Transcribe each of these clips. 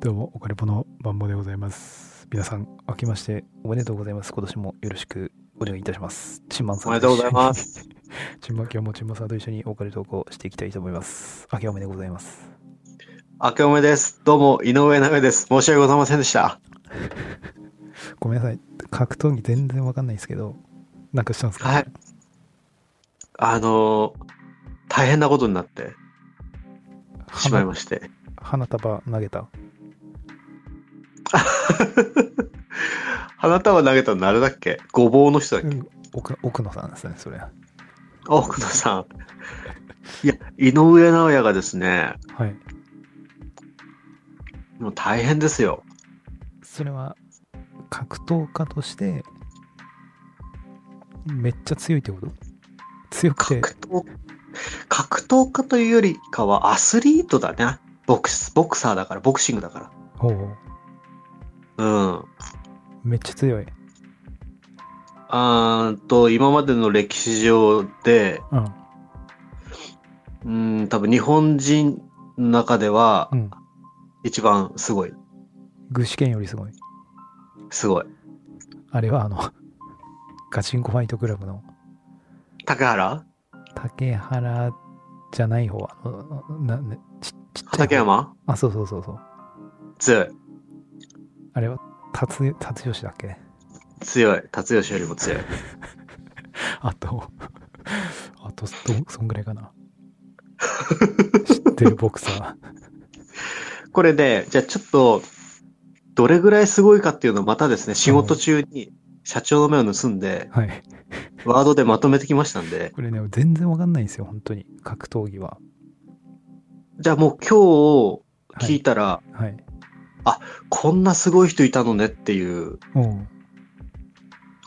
どうも、お金ぽのマンボでございます。皆さん、明けましておめでとうございます。今年もよろしくお願いいたします。チンマンさん。おめでとうございます チンマン今日もチンマンさんと一緒にお金投稿していきたいと思います。明けおめでございます。明けおめです。どうも、井上尚弥です。申し訳ございませんでした。ごめんなさい。格闘技全然わかんないですけど、なんかしたんですか？はい。あのー大変なことになってしまいまして。花束投げた。花束投げたの誰だっけ？ごぼうの人だっけ、うん、奥奥野さんですね、それ。は奥野さん。いや、井上尚弥がですね、い。もう大変ですよ。それは、格闘家として、めっちゃ強いってこと？強くて、格闘、格闘家というよりかはアスリートだね。ボクス、ボクサーだから、ボクシングだから。うん。めっちゃ強い。あーんと、今までの歴史上で、うん。うん、多分日本人の中ではうん。一番すごい。具志堅よりすごい。すごい。あれはあの、ガチンコファイトクラブの竹原？竹原じゃない方、あの、な、なちちっちゃい方畠山？あ、そうそうそうそう。強い。あれは、達、達吉だっけ？強い。達吉よりも強い。あと、あと、どそんぐらいかな。知ってるボクサー。これで、じゃあちょっと、どれぐらいすごいかっていうのをまたですね、仕事中に社長の目を盗んで、はい。ワードでまとめてきましたんで、これね、全然わかんないんですよ、本当に。格闘技は。じゃあもう今日聞いたら、はい。こんなすごい人いたのねっていう、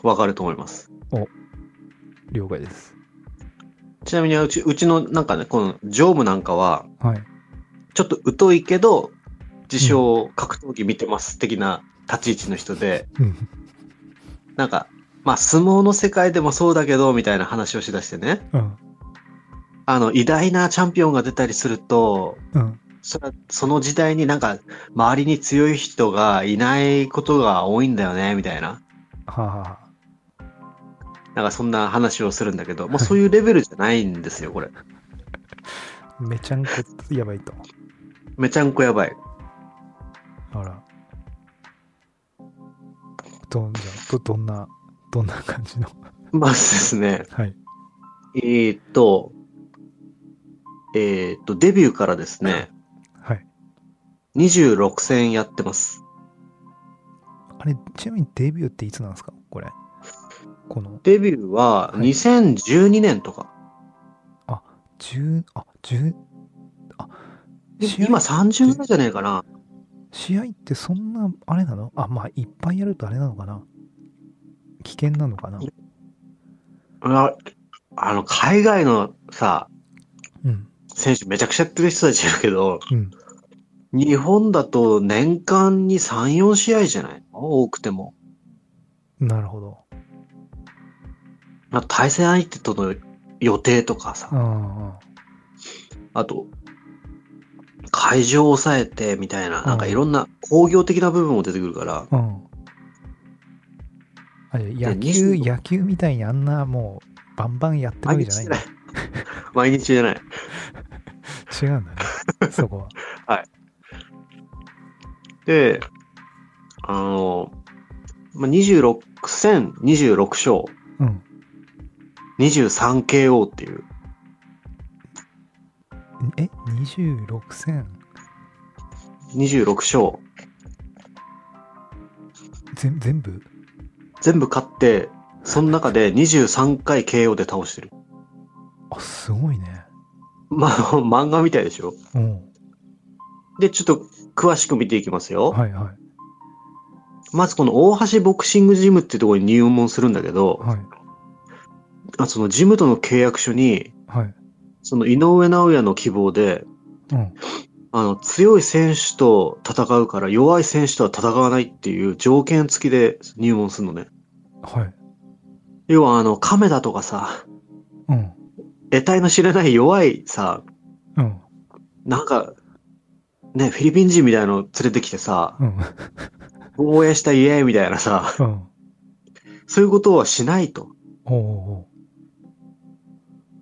わかると思います。了解です。ちなみにうち、うちのなんかね、この常務なんかは、はい。ちょっと疎いけど、自称格闘技見てます的な立ち位置の人で、うん。なんか、まあ相撲の世界でもそうだけど、みたいな話をしだしてね、うん。あの、偉大なチャンピオンが出たりすると、うん。そその時代になんか、周りに強い人がいないことが多いんだよね、みたいな。はあ、はあ、なんかそんな話をするんだけど、もうそういうレベルじゃないんですよ、これ。めちゃんこやばいと。めちゃんこやばい。あら。どんじゃど、どんな、どんな感じの？まずですね、はい。えーっと、えーっと、デビューからですね、はい。26戦やってます。あれ、ちなみにデビューっていつなんですか？これ。この、デビューははい2012年とか。10、あ、10、あ、試合今30ぐらいじゃねえかな。試合ってそんな、あれなの？あ、まあ、いっぱいやるとあれなのかな？危険なのかな？ああの、海外のさ、うん。選手めちゃくちゃやってる人たちいるけど、うん。日本だと年間に3、4試合じゃない？多くても。なるほど。まあ、対戦相手との予定とかさ、ああと、会場を抑えてみたいな、うんなんかいろんな工業的な部分も出てくるから、あ、うん。あれ、野で球、25野球みたいにあんなもう、バンバンやってるわけじゃないんだ。毎日じゃない。違うんだね。そこは。で、あの、まあ、26戦26勝、うん。23KO っていう、え、26戦26勝、全全部？全部勝って、その中で23回 KO で倒してる。あ、すごいね。まあ、漫画みたいでしょ？うん。で、ちょっと詳しく見ていきますよ。はいはい。まずこの大橋ボクシングジムっていうところに入門するんだけど、はい。あそのジムとの契約書に、はい。その井上尚弥の希望で、うん。あの、強い選手と戦うから弱い選手とは戦わないっていう条件付きで入門するのね。はい。要はあの、亀田とかさ、うん。得体の知れない弱いさ、うん。なんか、ね、フィリピン人みたいなの連れてきてさ、うん。防衛したイエーイみたいなさ、うん。そういうことはしないと。おう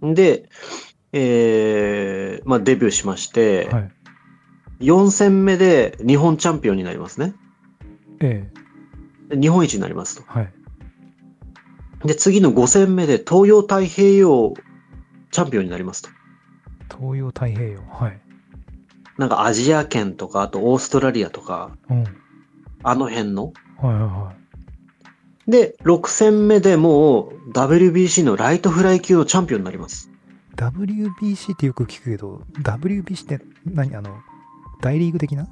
おで、えー、まあデビューしまして、うはい。4戦目で日本チャンピオンになりますね。ええで日本一になりますと。はい。で、次の5戦目で東洋太平洋チャンピオンになりますと。東洋太平洋。はい。なんかアジア圏とか、あとオーストラリアとか、うん。あの辺の。はいはいはで、6戦目でもう WBC のライトフライ級のチャンピオンになります。い。WBC ってよく聞くけど、WBC って何？あの、大リーグ的な？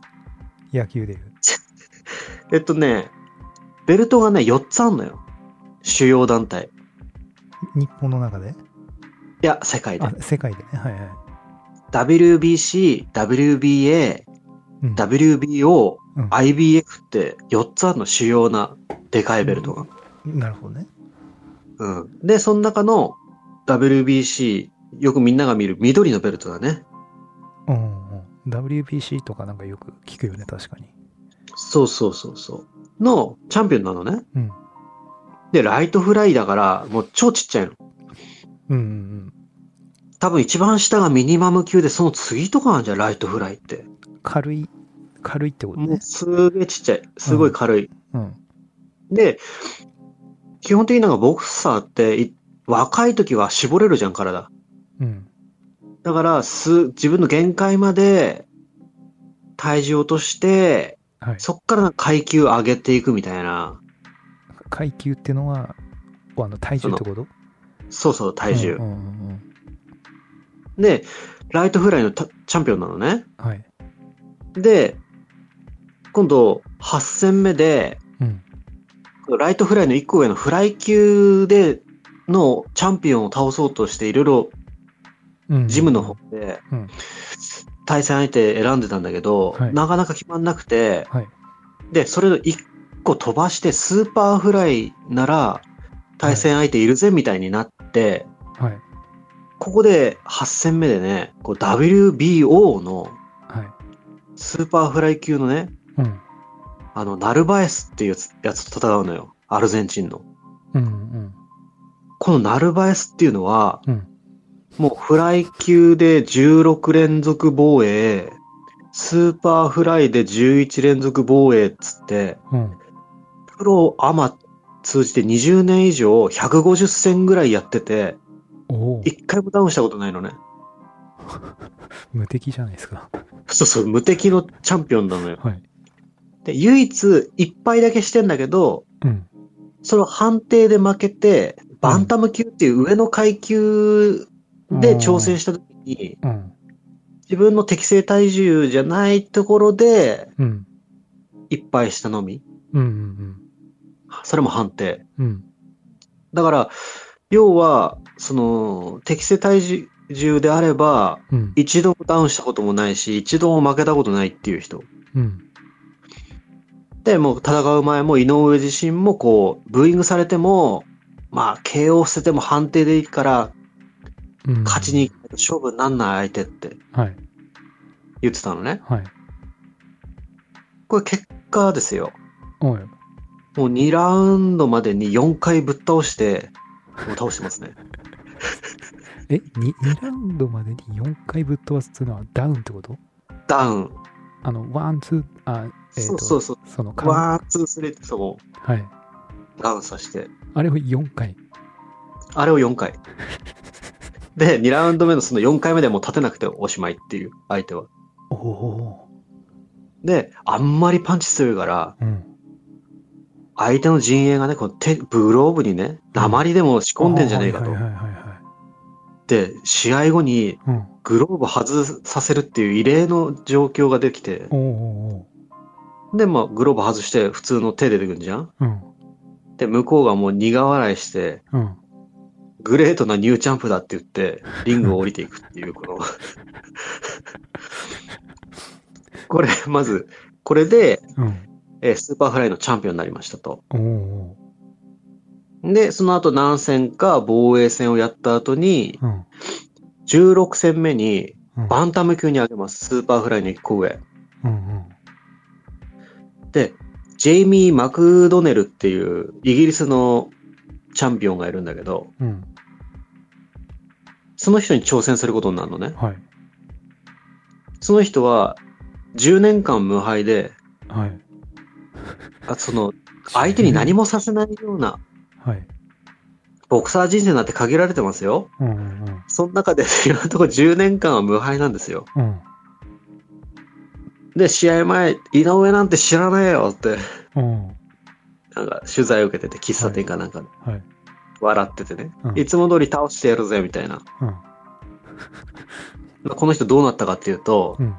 野球でいう。えっとね、ベルトがね、4つあんのよ。主要団体。日本の中で？いや、世界であ。、世界でね。はいはい。WBC、WBA、うん。WBO、うん IBF って4つあるの主要なでかいベルトが。なるほどね。うん。で、その中の WBC、よくみんなが見る緑のベルトだね。うんうんうん。WBC とかなんかよく聞くよね、確かに。そうそうそうそう。のチャンピオンなのね。うん。で、ライトフライだから、もう超ちっちゃいの。うんうん多分一番下がミニマム級で、その次とかなんじゃん、ライトフライって。うん。軽い、軽いってこともうね。すげえちっちゃい。すごい軽い。うん。で、基本的になんかボクサーってい、若い時は絞れるじゃん、体。うん。だから、す、自分の限界まで体重落として、はい。そっから階級上げていくみたいな。階級ってのは、あの体重ってこと？そうそう、体重。うんうんうんで、ライトフライのたチャンピオンなのね。うん。はい。で、今度、8戦目で、うん。ライトフライの1個上のフライ級でのチャンピオンを倒そうとして、いろいろうん。ジムの方でうん、対戦相手選んでたんだけど、はいなかなか決まんなくて、はい。で、それの1個飛ばして、スーパーフライなら、対戦相手いるぜみたいになって、はい。ここで8戦目でね、こう WBO のはい。スーパーフライ級のね、うん。あの、ナルバエスっていうやつと戦うのよ。アルゼンチンの。うんうん。このナルバエスっていうのは、うんもうフライ級で16連続防衛、スーパーフライで11連続防衛っつって、うん。プロアマ通じて20年以上150戦ぐらいやってて。一回もダウンしたことないのね。無敵じゃないですか。そうそう、無敵のチャンピオンなのよ。はい。で、唯一一敗だけしてんだけど、うん。その判定で負けて、バンタム級っていう上の階級で挑戦した時に、うん。自分の適正体重じゃないところでうん。一敗したのみ。うんうんそれも判定。うん。うん。だから、要は、その、適正体重であれば、うん。一度もダウンしたこともないし、一度も負けたことないっていう人。うん。で、もう戦う前も井上自身もこう、ブーイングされても、まあ、KO 捨てても判定でいいから、うん。勝ちに勝負になんない相手ってはい。言ってたのね。はい。これ結果ですよ。もう2ラウンドまでに4回ぶっ倒して、もう倒してますね。え、2, 2ラウンドまでに4回ぶっ飛ばすっていうのはダウンってこと？ダウン。あの、ワン、ツー、あ、えっ、そうと、そうそう。そのワン、ツー、スリーってそこはい。ダウンさせて。あれを4回。あれを4回。で、2ラウンド目のその4回目でもう立てなくておしまいっていう、相手は。おおで、あんまりパンチ強いから、ー。うん。相手の陣営がね、この手、ブローブにね、鉛でも仕込んでんじゃねえかとはい。はいはいはい試合後にうん。グローブ外させるっていう異例の状況ができて、おおで、まあ、グローブ外して普通の手出てくるんじゃんー。うん。で、向こうがもう苦笑いして、うん。グレートなニューチャンプだって言って、リングを降りていくっていう、この。これ、まず、これで、うん。えースーパーフライのチャンピオンになりましたと。おおで、その後何戦か防衛戦をやった後に、ー。うん。16戦目にうんバンタム級に上げます。スーパーフライの1個上。うんうん。で、ジェイミー・マクドネルっていうイギリスのチャンピオンがいるんだけど、うん。その人に挑戦することになるのね。はい。その人は10年間無敗で、はい。あその相手に何もさせないようなはい。ボクサー人生なんて限られてますよ。うんうんその中で 今のところ10年間は無敗なんですよ。うん。うん。で、試合前、井上なんて知らないよって、うん。なんか取材を受けてて、喫茶店かなんかではい。笑っててね、うんいつも通り倒してやるぜ、みたいな。この人どうなったかっていうと、うん。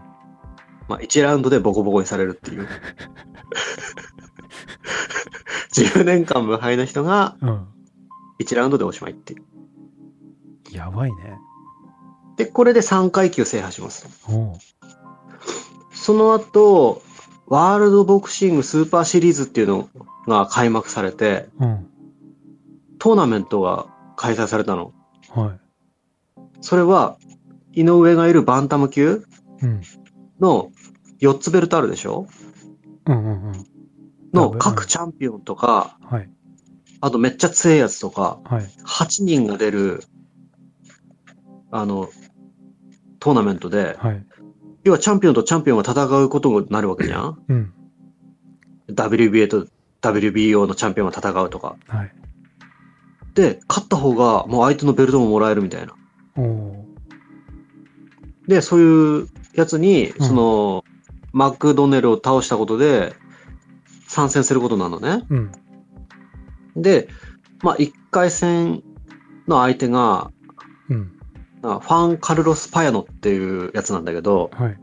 まあ、1ラウンドでボコボコにされるっていう。10年間無敗の人がうん。1ラウンドでおしまいっていう。やばいね。で、これで3階級制覇します。その後、ワールドボクシングスーパーシリーズっていうのが開幕されて、うん。トーナメントが開催されたの。はい。それは、井上がいるバンタム級うん。の4つベルトあるでしょ？うんうんうん。のうん各チャンピオンとか、はい。あとめっちゃ強いやつとか、はい。8人が出る、あの、トーナメントで、はい。要はチャンピオンとチャンピオンが戦うことになるわけじゃん？うん。?WBA と WBO のチャンピオンが戦うとか。はい。で、勝った方がもう相手のベルトももらえるみたいな。で、そういうやつに、うんその、マクドネルを倒したことで、参戦することなのね。ー。うん。で、まあ、1回戦の相手が、うん。あファン・カルロス・パヤノっていうやつなんだけど、はい。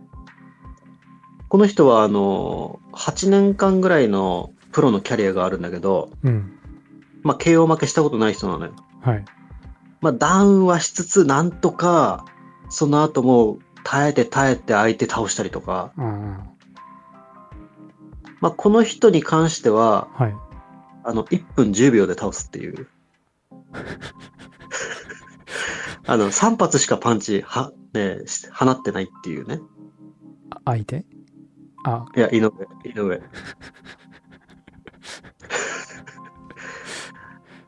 この人は、あの、8年間ぐらいのプロのキャリアがあるんだけど、うん。まあ、KO 負けしたことない人なのよ。はい。まあ、ダウンはしつつ、なんとか、その後も耐えて耐えて相手倒したりとか、うん。まあ、この人に関しては、はい。あの、1分10秒で倒すっていう。あの、3発しかパンチは、ね、し放ってないっていうね。あ相手？あ、いや、井上、井上。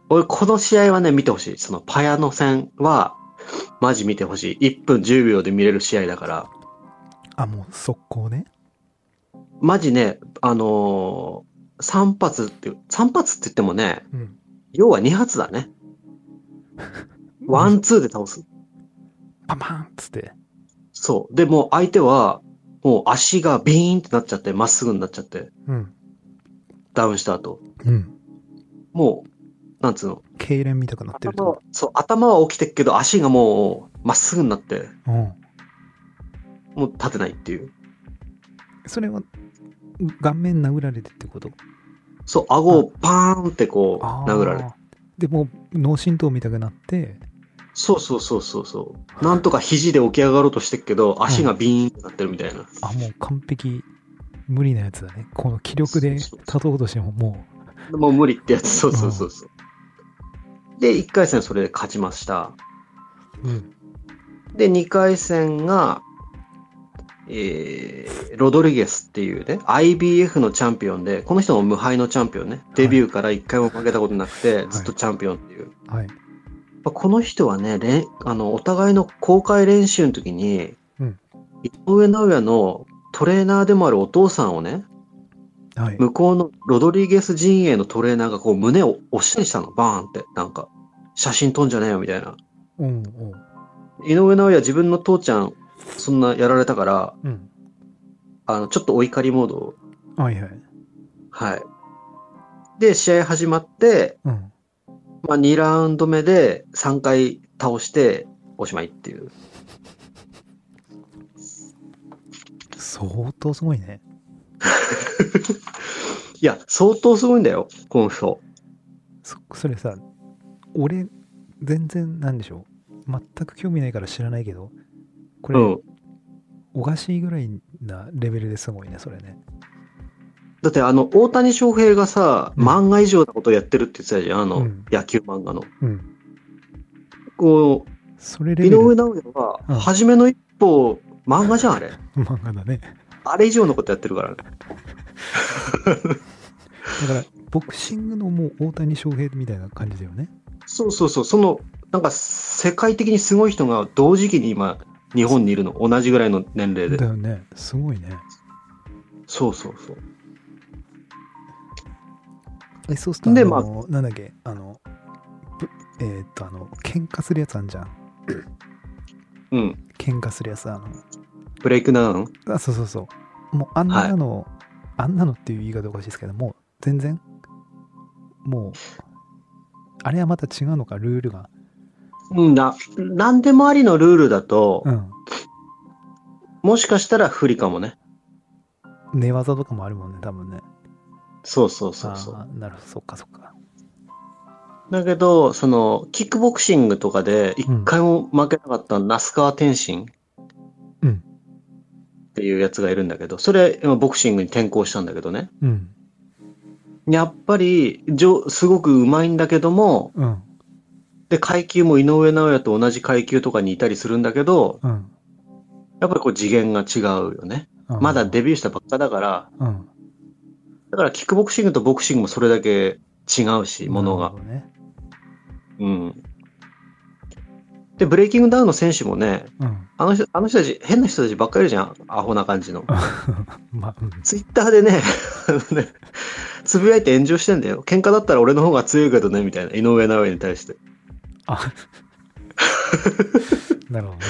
俺、この試合はね、見てほしい。そのパヤノ戦は、マジ見てほしい。1分10秒で見れる試合だから。あ、もう速攻ね。マジね、あのー、3発って、3発って言ってもね、うん。要は2発だね。ワン、ツーで倒す。パンパンっつって。そう。で、もう相手は、もう足がビーンってなっちゃって、まっすぐになっちゃって、うん。ダウンした後。うん。もう、なんつうの？痙攣みたくなってるそう、頭は起きてるけど、足がもう、まっすぐになって、うん。もう立てないっていう。それは、顔面殴られてってこと？そう、顎をパーンってこう、あ殴られる。ーでもう脳震盪みたくなって、そうそうそうそうそう。なんとか肘で起き上がろうとしてるけど、足がビーンってなってるみたいな。あ、もう完璧無理なやつだね。この気力で立とうとしてもももう無理ってやつ。そうそうそうそう。で、1回戦それで勝ちました。う、うん。で、2回戦が、えー、ロドリゲスっていうね、IBF のチャンピオンで、この人も無敗のチャンピオンね。デビューから1回も負けたことなくて、ずっとチャンピオンっていう。はい。まあこの人はね、れんあの、お互いの公開練習の時に、うん井上尚弥のトレーナーでもあるお父さんをね、はい。向こうのロドリゲス陣営のトレーナーがこう胸を押したりしたの、バーンって。なんか、写真撮んじゃねえよみたいな。うんうん。井上尚弥は自分の父ちゃん、そんなやられたから、うん。あの、ちょっとお怒りモードを、はいはい。はい。で、試合始まって、うん。まあ、2ラウンド目で3回倒して、おしまいっていう。相当すごいね。いや、相当すごいんだよ、この人。そそれさ、俺、全然なんでしょう。全く興味ないから知らないけど、これ、うん。おかしいぐらいなレベルですごいね、それね。だって、あの、大谷翔平がさ、うん漫画以上のことやってるって言ってたじゃん、あの、うん野球漫画の。うん。こう、それレベル井上尚弥は、うん初めの一歩、漫画じゃん、あれ。漫画だね。あれ以上のことやってるからね。だから、ボクシングのもう大谷翔平みたいな感じだよね。そうそうそう、その、なんか世界的にすごい人が同時期に今、日本にいるの。同じぐらいの年齢で。だよね。すごいね。そうそうそう。え、そうすると、であのまなんだっけ、あの、ぶえーっと、あの、喧嘩するやつあんじゃん。うん。喧嘩するやつ、あの、ブレイクダウン？あ、そうそうそう。もう、あんなの、あんなのっていう言い方おかしいですけど、もう、全然、もう、あれはまた違うのか、ルールが。うんな、なんでもありのルールだと、うん。もしかしたら不利かもね。寝技とかもあるもんね、多分ね。そうそうそうそう。なるほど、そっかそっか。だけど、その、キックボクシングとかで一回も負けなかった那須川天心うん。っていうやつがいるんだけど、それ、今ボクシングに転向したんだけどね。うん。やっぱり、じょすごく上手いんだけども、うん。で、階級も井上尚弥と同じ階級とかにいたりするんだけど、うん。やっぱりこう次元が違うよね。うんまだデビューしたばっかだから、うん。だからキックボクシングとボクシングもそれだけ違うし、ものがね。うん。で、ブレイキングダウンの選手もね、うん。あの人、あの人たち、変な人たちばっかりいるじゃん。アホな感じの。ま。ツイッターでね、つぶやいて炎上してんだよ。喧嘩だったら俺の方が強いけどね、みたいな。井上尚弥に対して。あ なるほどね。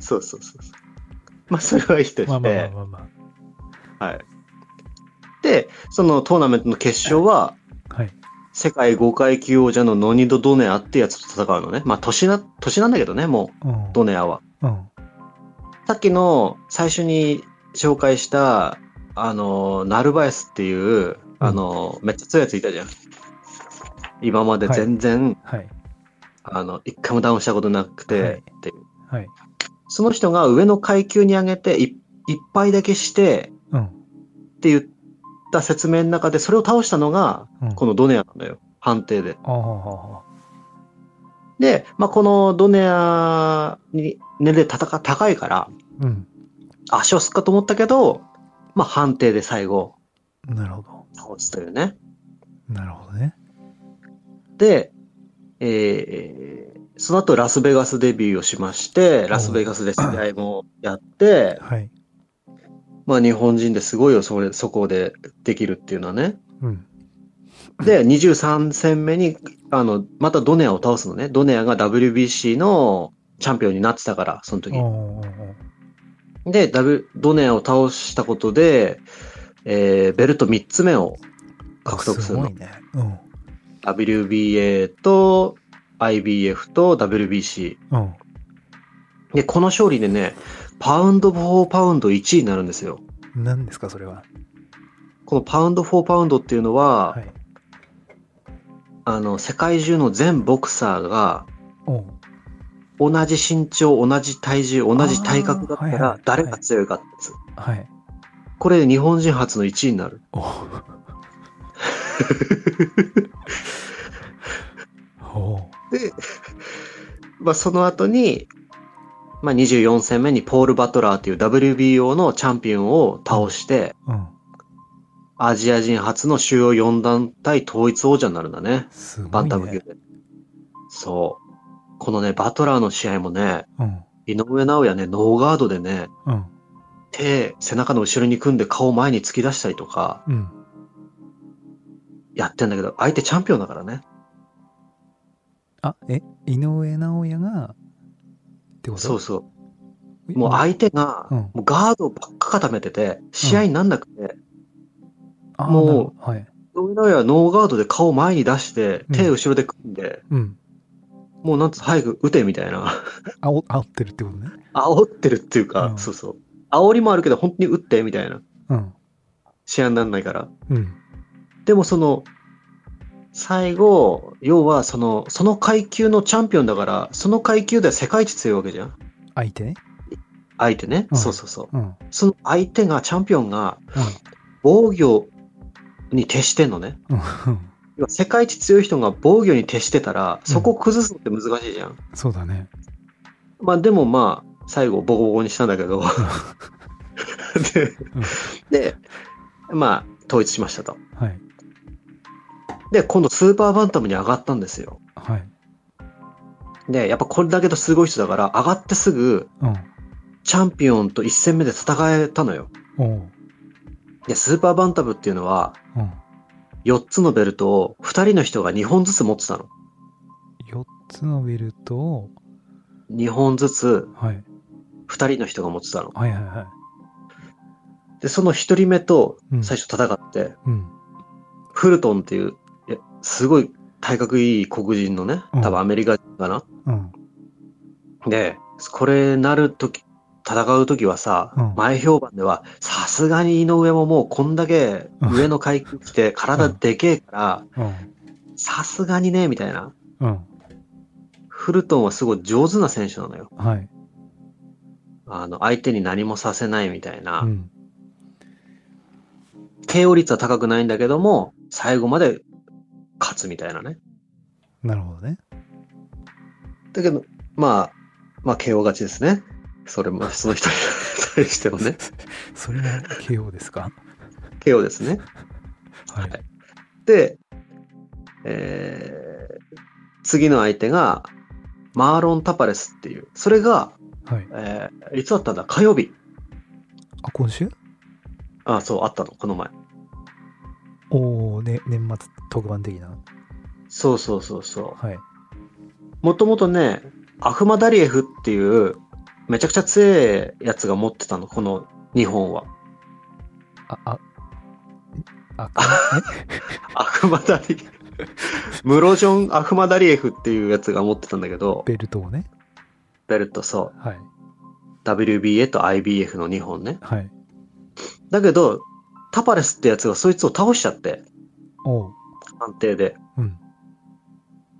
そうそうそうそう。まあ、それはいいとして。まあまあまあまあまはい。で、そのトーナメントの決勝は、あ。はい。世界5階級王者のノニド・ドネアってやつと戦うのね。まあ、年な、年なんだけどね、もう、うん。ドネアは。うん。さっきの最初に紹介した、あの、ナルバエスっていう、あの、めっちゃ強いやついたじゃん。今まで全然、はい。あの、一回もダウンしたことなくて、はいっていう。はい。その人が上の階級に上げて、い一杯だけして、うん。って言った説明の中で、それを倒したのが、うん。このドネアなんだよ。判定で。ああ、で、まあ、このドネアに年齢高高いから、うん。足をすっかと思ったけど、まあ、判定で最後、なるほど。倒すというね。なるほどね。で、えーその後ラスベガスデビューをしまして、ラスベガスで試合もやって、はい。まあ日本人ですごいよ、それ、そこでできるっていうのはね。うん。で、23戦目に、あの、またドネアを倒すのね。ドネアが WBC のチャンピオンになってたから、その時。で、ダブドネアを倒したことで、えーベルト3つ目を獲得するの。ごいね。うん。WBA と IBF と WBC。うん。で、この勝利でね、パウンド・フォー・パウンド1位になるんですよ。何ですか、それは。このパウンド・フォー・パウンドっていうのは、はい。あの、世界中の全ボクサーが、同じ身長、同じ体重、同じ体格だったら誰が強いかってやつ。はい。これで日本人初の1位になる。で、まあ、その後に、まあ、24戦目にポール・バトラーという WBO のチャンピオンを倒して、うん。アジア人初の主要4団体統一王者になるんだね。ね。バンタム級で。そう。このね、バトラーの試合もね、うん。井上尚弥ね、ノーガードでね、うん。手、背中の後ろに組んで顔前に突き出したりとか、うん。やってんだけど、相手チャンピオンだからね。あ、え、井上尚弥が、ってこと？そうそう。もう相手が、うんもうガードばっか固めてて、試合になんなくて、うなるほどはい。井上尚弥はノーガードで顔前に出して、うん手後ろで組んで、うん。もうなんつう、早く撃てみたいな。あお、煽ってるってことね。煽ってるっていうか、うんそうそう。煽りもあるけど、本当に撃ってみたいな。うん。試合になんないから。うん。でもその、最後、要はその、その階級のチャンピオンだから、その階級では世界一強いわけじゃん。相手？ね。相手ね。うんそうそうそう。うん。うん。その相手が、チャンピオンが、防御に徹してんのね。うん。世界一強い人が防御に徹してたら、そこを崩すのって難しいじゃん。そうだね。まあでもまあ、最後ボコボコにしたんだけど、で、で、まあ、統一しましたと。はい。で、今度スーパーバンタムに上がったんですよ。はい。で、やっぱこれだけどすごい人だから、上がってすぐ、うん。チャンピオンと一戦目で戦えたのよ。で、スーパーバンタムっていうのは、うん。4つのベルトを2人の人が2本ずつ持ってたの。4つのベルトを、2本ずつはい。2人の人が持ってたの。はいはいはい。で、その1人目とうん最初戦って、うん。フルトンっていう、すごい体格いい黒人のね、多分アメリカ人かな？うん。で、これなるとき、戦うときはさ、うん前評判では、さすがに井上ももうこんだけ上の階級来て体でけえから、うん。さすがにね、みたいな。うん。フルトンはすごい上手な選手なのよ。はい。あの、相手に何もさせないみたいな。うん。KO 率は高くないんだけども、最後まで勝つみたいなね。なるほどね。だけど、まあ、まあ KO 勝ちですね。それも、その人 に対してもね。それも KO ですか？KO ですね。はい。で、えー、次の相手が、マーロン・タパレスっていう。それが、はい。えー、いつだったんだ？火曜日。あ、今週？あ、そう、あったの、この前。おー、ね、年末特番的な。そうそうそうそう。はい。もともとね、アフマダリエフっていう、めちゃくちゃ強いやつが持ってたの、この日本は。あ、あ、あ、か アフマダリエフ。ムロジョン・アフマダリエフっていうやつが持ってたんだけどえ、ベルトをね？ベルト、そう。はい。WBA と IBF の2本ね。はい。だけど、タパレスってやつがそいつを倒しちゃって。判定で。うん。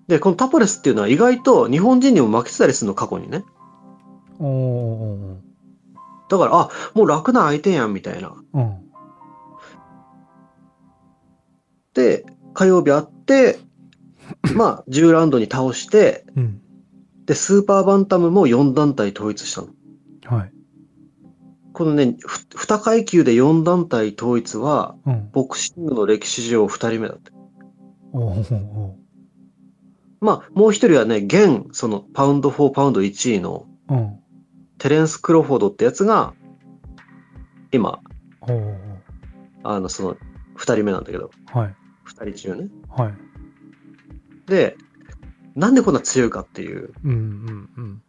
で、このタパレスっていうのは意外と日本人にも負けてたりするの、過去にね。おだから、あ、もう楽な相手やん、みたいな。うん。で、火曜日あって、まあ、10ラウンドに倒して、うん。で、スーパーバンタムも4団体統一したの。はい。このね、ふ2階級で4団体統一は、うん。ボクシングの歴史上2人目だって。おーおーおまあ、もう一人はね、現、その、パウンド4パウンド1位のーうん。テレンス・クロフォードってやつが、今、おーおーあの、その、2人目なんだけど、はい。2人中ね。はい。で、なんでこんな強いかっていう、うんうんうん。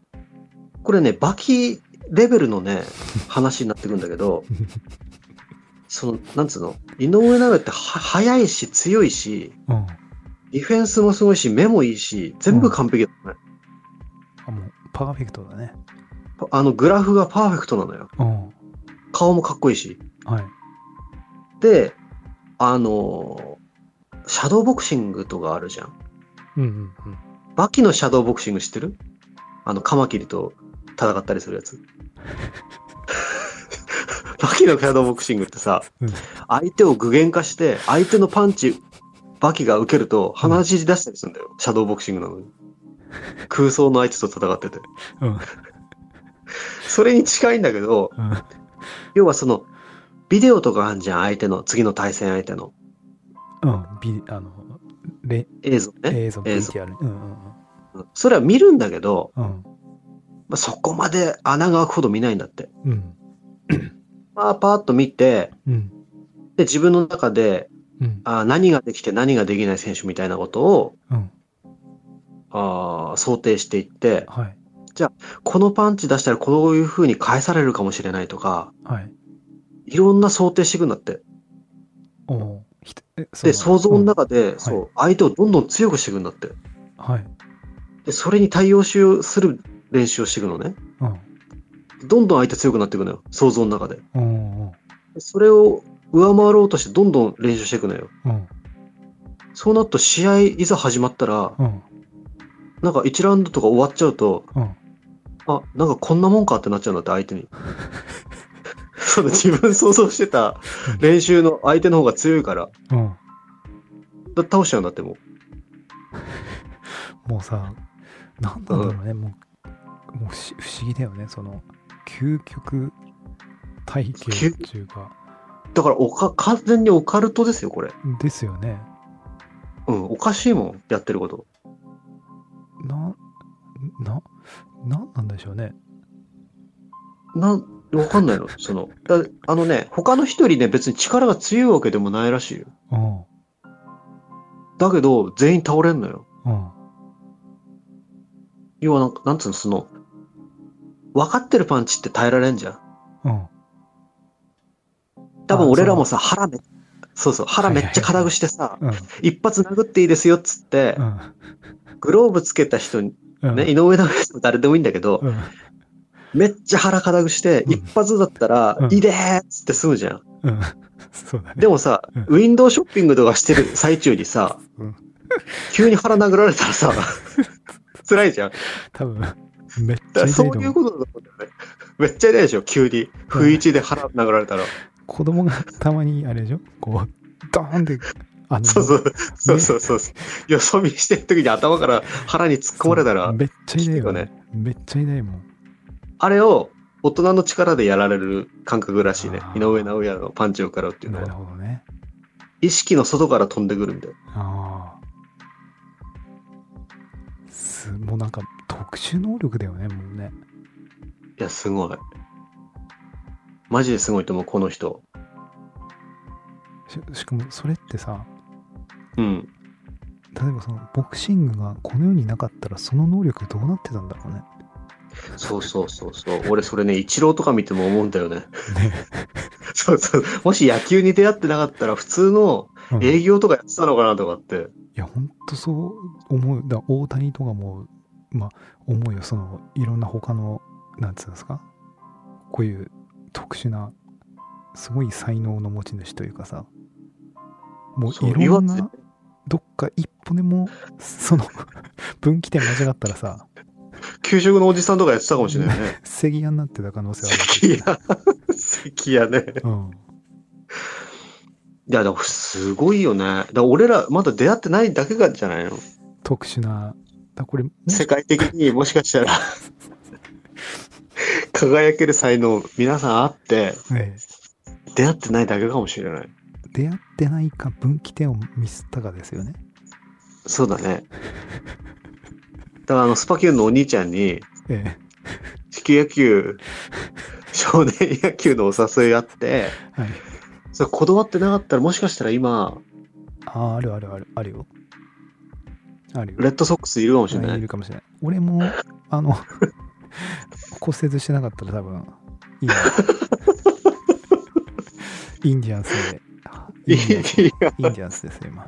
これね、バキレベルのね、話になってくるんだけど、その、なんつうの、井上尚弥っては速いし強いし、うん。ディフェンスもすごいし、目もいいし、全部完璧だね。あ、もう、パーフェクトだね。あの、グラフがパーフェクトなのよ。うん。顔もかっこいいし。はい。で、あのーシャドーボクシングとかあるじゃん。うんうんうん。バキのシャドーボクシング知ってる？あの、カマキリと戦ったりするやつ。バキのシャドーボクシングってさ、うん相手を具現化して、相手のパンチ、バキが受けると鼻血出したりするんだよ。シャドーボクシングなのに。空想の相手と戦ってて。うん。それに近いんだけど、うん。要はその、ビデオとかあんじゃん、相手の、次の対戦相手のうん。ビあの、レ、映像ね。映像、映像。うんうんうんそれは見るんだけど、うん。うん。まあ、そこまで穴が開くほど見ないんだって。うん。まあ、パーッと見て、うん。で、自分の中で、うん。あ何ができて何ができない選手みたいなことを、うん。あー想定していって、はい。このパンチ出したらこういう風に返されるかもしれないとか、はい。いろんな想定していくんだって。おで、の想像の中で、うんそう、相手をどんどん強くしていくんだって。うんはい。で、それに対応しようする練習をしていくのね。うん。どんどん相手強くなっていくのよ。想像の中で。うんうんでそれを上回ろうとしてどんどん練習していくのよ。うん。そうなると試合いざ始まったら、うん。なんか1ラウンドとか終わっちゃうと、うん。あ、なんかこんなもんかってなっちゃうんだって、相手に。その自分想像してた練習の相手の方が強いから、うん。だ倒しちゃうんだっても もうさ、なんなんだろうね、もう、もうし不思議だよね、その、究極体系っていうか。だからおか、完全にオカルトですよ、これ。ですよね。うん、おかしいもん、やってること。な、な、なんなんでしょうね。な、わかんないの。その、だあのね、他の人よりね、別に力が強いわけでもないらしいよ。うん。だけど、全員倒れんのよ。うん。要はなんか、なんつうの、その、分かってるパンチって耐えられんじゃん。うん。多分あ俺らもさ、腹め、そうそう、腹めっちゃ硬くしてさ、うん。一発殴っていいですよっつって、うん。グローブつけた人に、うん。ね、井上尚弥でも誰でもいいんだけど、うん。めっちゃ腹硬くして、うん一発だったら、うんいいでーっつって済むじゃん。うん。そうだね。でもさ、うんウィンドウショッピングとかしてる最中にさ、うん急に腹殴られたらさ、辛いじゃん。だ多分、めっちゃ。そういうことだと思うんだよね。めっちゃ痛いでしょ、急に。不意打ちで腹殴られたら。子供がたまにあれでしょ？こう、ドーンって、あの、そうそう、そうそうそう。よそ見してる時に頭から腹に突っ込まれたら、めっちゃ痛いよねね。めっちゃ痛いもん。あれを大人の力でやられる感覚らしいね井上尚弥のパンチを食らうっていうのなるは。ほどね。意識の外から飛んでくるんだよ。ああ。す、もうなんか特殊能力だよね、もうね。いや、すごい。マジですごいと思う、この人。ししかもそれってさ、うん。例えばそのボクシングがこの世になかったらその能力どうなってたんだろうね。そうそうそうそう。俺それね、イチローとか見ても思うんだよね。ね。そうそう。もし野球に出会ってなかったら普通のうん営業とかやってたのかなとかって。いや、ほんとそう思う。だ大谷とかも、まあ、思うよ。その、いろんな他の、なんつうんですか？こういう特殊な、すごい才能の持ち主というかさ、もういろん岩な、どっか一歩でも、その、分岐点間違ったらさ、給食のおじさんとかやってたかもしれないね。関谷になってた可能性あ関谷。関谷ね。る。うん。いや、でもすごいよね。だから俺らまだ出会ってないだけがじゃないの？特殊な、だこれ、世界的にもしかしたら輝ける才能皆さんあってええ出会ってないだけかもしれない。出会ってないか分岐点をミスったかですよね。そうだね。だからあのスパキューンのお兄ちゃんにええ地球野球、少年野球のお誘いあって、はい。それ断ってなかったらもしかしたら今、ああ、あるあるある、あるよ。あるよ。レッドソックスいるかもしれないい。るかもしれない。俺も、あの、骨折してなかったら多分、今、インディアンスで、インディアンスですよ、今。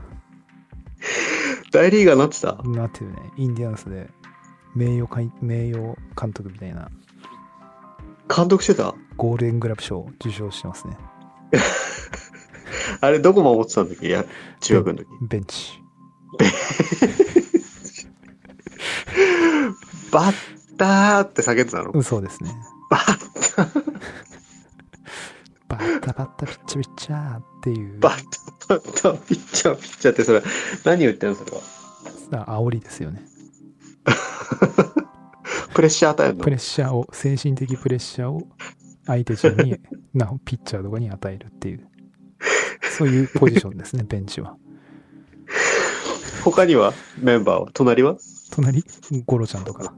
大リーガーになってた？なってるね。インディアンスで、名誉会名誉監督みたいな、監督してた？ゴールデングラブ賞を受賞してますね。あれどこ守ってたんだっけ？いや、中学の時。ベンチ。バッターって叫んでたの？嘘ですね。バッター。バッタバッタピッチャピッチャーっていう、バッターバッターピッチャーピッチャーってそれ何言ってんの？それは。あ煽りですよね。プレッシャー与えるの？プレッシャーを、精神的プレッシャーを相手チームに、なおピッチャーとかに与えるっていう、そういうポジションですね、ベンチは。他には？メンバーは？隣は？隣、ゴロちゃんとか。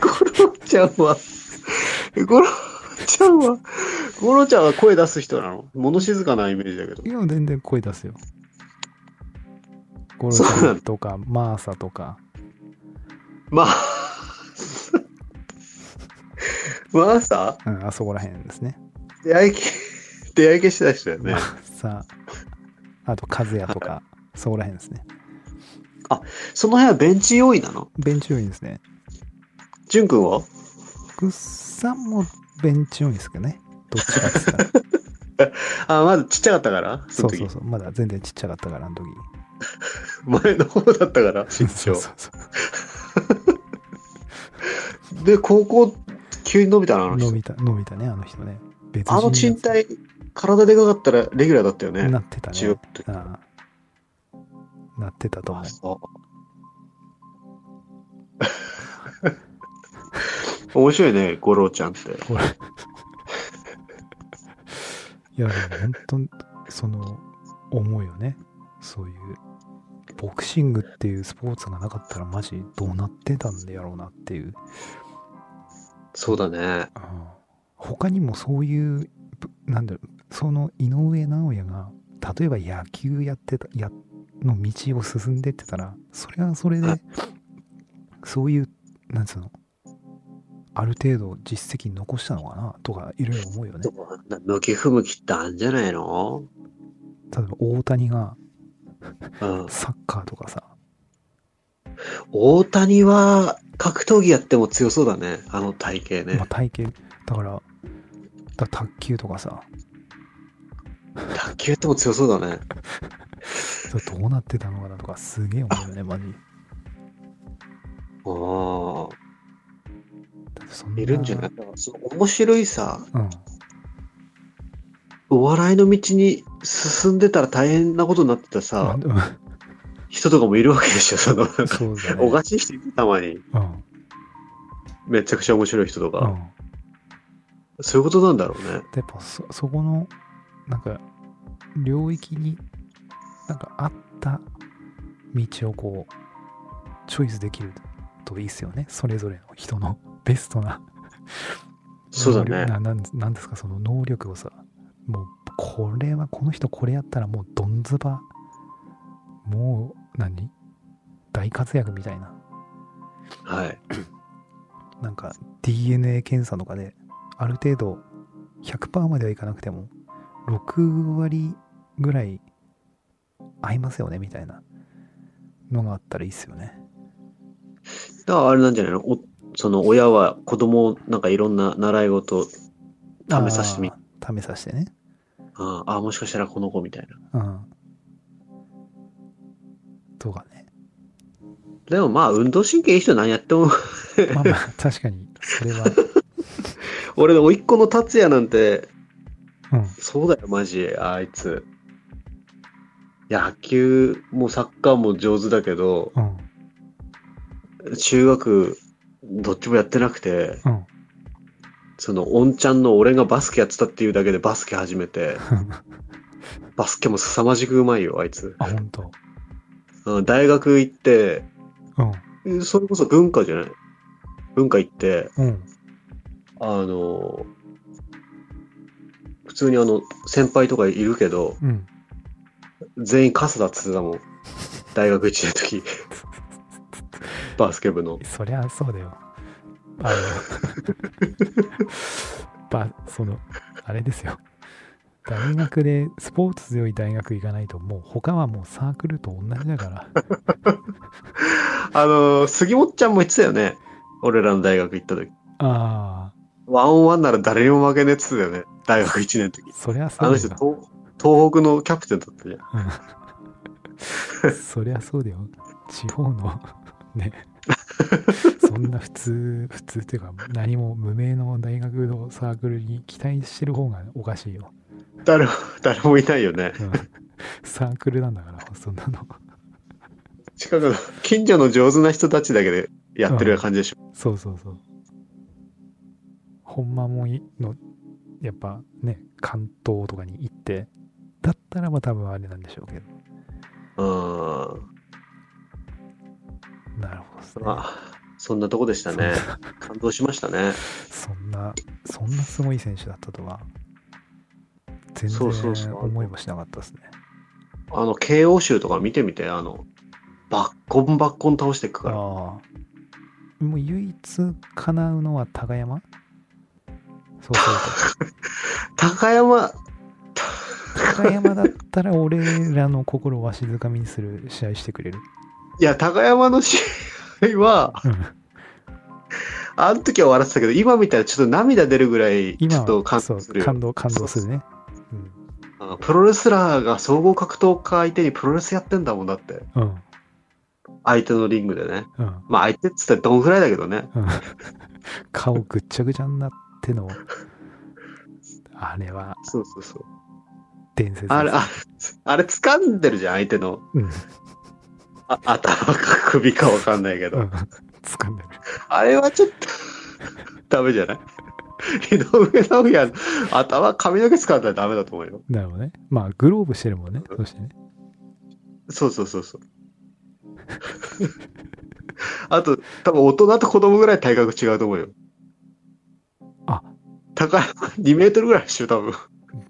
ゴロちゃんは、ゴロちゃんは、ゴロちゃんは声出す人なの？物静かなイメージだけどい。や、全然声出すよ。ゴロちゃんとか、マーサとか、まあ、まあさ、うん、あそこら辺ですね。出会い系、出会い系してた人だよねマ。ーサ、あと、カズヤとか、そこら辺ですね。その辺はベンチ用意なの？ベンチ要員ですね。ジュン君は？グッサンもベンチ要員ですけどね。どっちかって言ったら。あ、まだちっちゃかったから？そうそうそう。まだ全然ちっちゃかったから、あの時。前の方だったから、身長そう。そうそう。で、高校、急に伸びたな、あの人。伸びた、伸びたね、あの人ね。別人あの賃貸、体でかかったらレギュラーだったよね。なってたね。中学なってたと思あ、う。そう。面白いね、五郎ちゃんって。いや、でも本当、その、思うよね。そういう、ボクシングっていうスポーツがなかったら、マジどうなってたんだろうなっていう。そうだね。うん他にもそういう、ぶなんだろう、その井上尚弥が、例えば野球やってた、や、の道を進んでってたら、それはそれではい、そういう、なんつうの、ある程度実績残したのかなとか、いろいろ思うよね。向き不向きってあるんじゃないの？例えば大谷がうん。サッカーとかさ、大谷は格闘技やっても強そうだね。あの体型ねまあ、。体型、だから、だ卓球とかさ、卓球やっても強そうだね。どうなってたのかなとか、すげえ思うよね、マジ。ああ。いるんじゃない？その面白いさ、うん。お笑いの道に進んでたら大変なことになってたまさ人とかもいるわけでしょ。その、そうだね。おかしい人いるたまに。うん。めちゃくちゃ面白い人とか。うん。そういうことなんだろうね。でやっぱそそこのなんか領域になんかあった道をこうチョイスできるといいですよね。それぞれの人の ベストな。そうだね。ななんですか？その能力をさもうこれはこの人これやったらもうどんずば。もう何？大活躍みたいな。はい。なんか DNA 検査とかである程度100%まではいかなくても6割ぐらい合いますよねみたいなのがあったらいいっすよね。だからあれなんじゃないの？おその親は子供をなんかいろんな習い事試させてみ試させてね。ああ、もしかしたらこの子みたいな。うん。とかね。でもまあ、運動神経いい人何やっても、まあまあ確かにそれは。俺の甥っ子の達也なんて、うん。そうだよ、マジ、あいつ。野球もサッカーも上手だけど、うん。中学、どっちもやってなくて、うん。その、おんちゃんの俺がバスケやってたっていうだけでバスケ始めて、バスケも凄まじくうまいよ、あいつ。あ、ほんと。うん大学行って、うん。それこそ文化じゃない？文化行って、うん。あの、普通にあの、先輩とかいるけど、うん。全員傘だっつってたもん。大学1年の時。バスケ部の。そりゃそうだよ。あの、ば、その、あれですよ。大学でスポーツ強い大学行かないともう他はもうサークルと同じだから。あの、杉本ちゃんも言ってたよね。俺らの大学行った時。あワンオンワンなら誰にも負けねえっつってたよね。大学1年の時あ、。そりゃあの人、そうだよ。東東北のキャプテンだったじゃん。うんそりゃそうだよ。地方の、ね。そんな普通、普通っていうか何も無名の大学のサークルに期待してる方がおかしいよ。誰も、誰もいないよね。うん、サークルなんだから、そんなの。近くの、近所の上手な人たちだけでやってる感じでしょ。そうそうそう。ほんまもの、やっぱね、関東とかに行って、だったらば多分あれなんでしょうけど。うん。なるほどですね。まあ、そんなとこでしたね。感動しましたね。そんな、そんなすごい選手だったとは、全然思いもしなかったですね。あの、KO 集とか見てみて、あの、バッコンバッコン倒していくから。ああ。もう唯一叶うのは高山そうする高山、と。高山だったら俺らの心をわしづかみにする試合してくれる？いや、高山の試合は、うんあの時は笑ってたけど、今見たらちょっと涙出るぐらい、ち今ょっと感そう動するよ感動、感動するね。うんあプロレスラーが総合格闘家相手にプロレスやってんだもんだって。うん。相手のリングでね。うん。まあ相手っつったらどんぐらいだけどね。うん顔ぐっちゃぐちゃになっての、あれはそうそうそう。伝説。あれ、ああれ掴んでるじゃん、相手の。うん。あ頭か首かわかんないけど。うん。掴んでる。あれはちょっと、ダメじゃない？井上尚弥の頭、髪の毛使ったらダメだと思うよ。なるほどね。まあ、グローブしてるもんね。そしてね。そうそうそうそう。あと、多分大人と子供ぐらい体格違うと思うよ。あ、高い、2メートルぐらいでしょ、多分。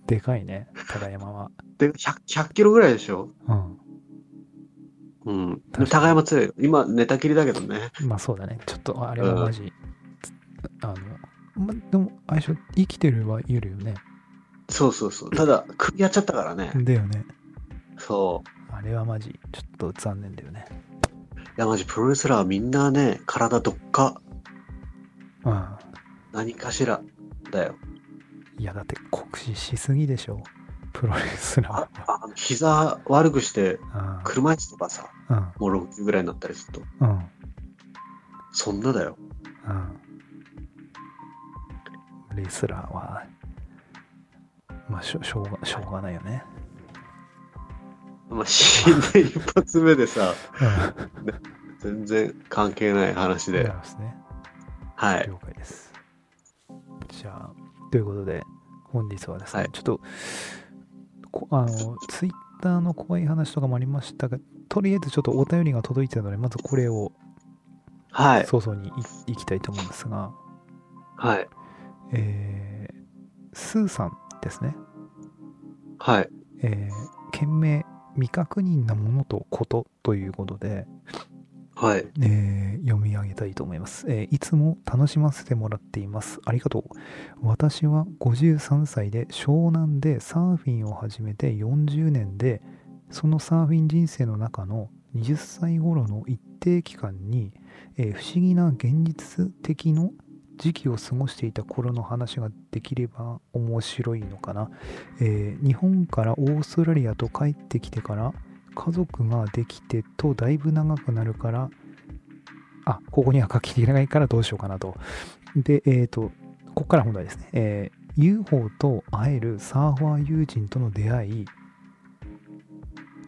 でかいね、高山は。で、100, 100キロぐらいでしょ。うん。うん。高山強いよ。今、寝たきりだけどね。まあそうだね。ちょっと、あれはマジ、あの、ま、でも、あれでしょ、生きてるはいるよね。そうそうそう。ただ、首やっちゃったからね。だよね。そう。あれはマジ、ちょっと残念だよね。いや、マジ、プロレスラーはみんなね、体どっか、うん。何かしら、だよ。いや、だって酷使しすぎでしょ。プロレスラあーあの膝悪くして、は。車椅子とかさ、うん。もう60ぐらいになったりすると、うん。うん。そんなだよ。うん。レスラーは、まあしょしょうが、しょうがないよね。まあ、死んで一発目でさ、うん。全然関係ない話でですね。はい。了解です。じゃあ、ということで、本日はですね、はいちょっと、こあの、ツイッターの怖い話とかもありましたが、とりあえずちょっとお便りが届いてるので、まずこれをはい。早々にいいきたいと思うんですが、はい。えー、スーさんですね。はい。えー、件名、未確認なものとことということで、はい。えー読み上げたいと思います、えーいつも楽しませてもらっています。ありがとう。私は53歳で湘南でサーフィンを始めて40年で、そのサーフィン人生の中の20歳頃の一定期間に、えー不思議な現実的の時期を過ごしていた頃の話ができれば面白いのかな。えー日本からオーストラリアと帰ってきてから家族ができてとだいぶ長くなるからあここには書ききれないからどうしようかなと。でえっ、とここから本題ですね、えー UFO と会えるサーファー友人との出会い。